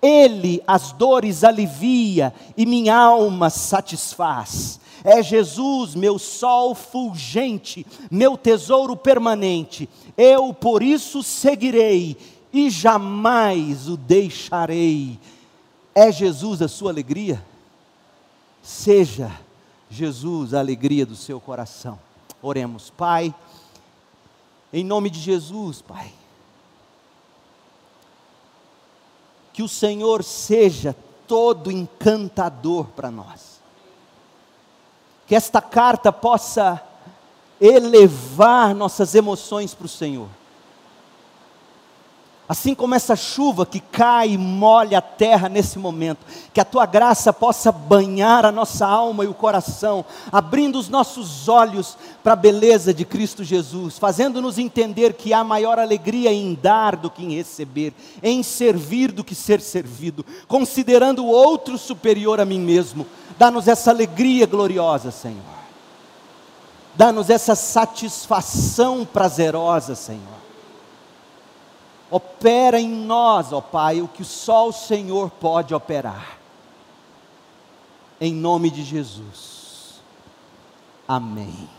Ele as dores alivia e minha alma satisfaz. É Jesus, meu sol fulgente, meu tesouro permanente. Eu por isso seguirei e jamais o deixarei. É Jesus a sua alegria? Seja Jesus a alegria do seu coração. Oremos, Pai. Em nome de Jesus, Pai. Que o Senhor seja todo encantador para nós. Que esta carta possa elevar nossas emoções para o Senhor. Assim como essa chuva que cai e molha a terra nesse momento, que a tua graça possa banhar a nossa alma e o coração, abrindo os nossos olhos para a beleza de Cristo Jesus, fazendo-nos entender que há maior alegria em dar do que em receber, em servir do que ser servido, considerando o outro superior a mim mesmo. Dá-nos essa alegria gloriosa, Senhor. Dá-nos essa satisfação prazerosa, Senhor Opera em nós, ó Pai, o que só o Senhor pode operar. Em nome de Jesus. Amém.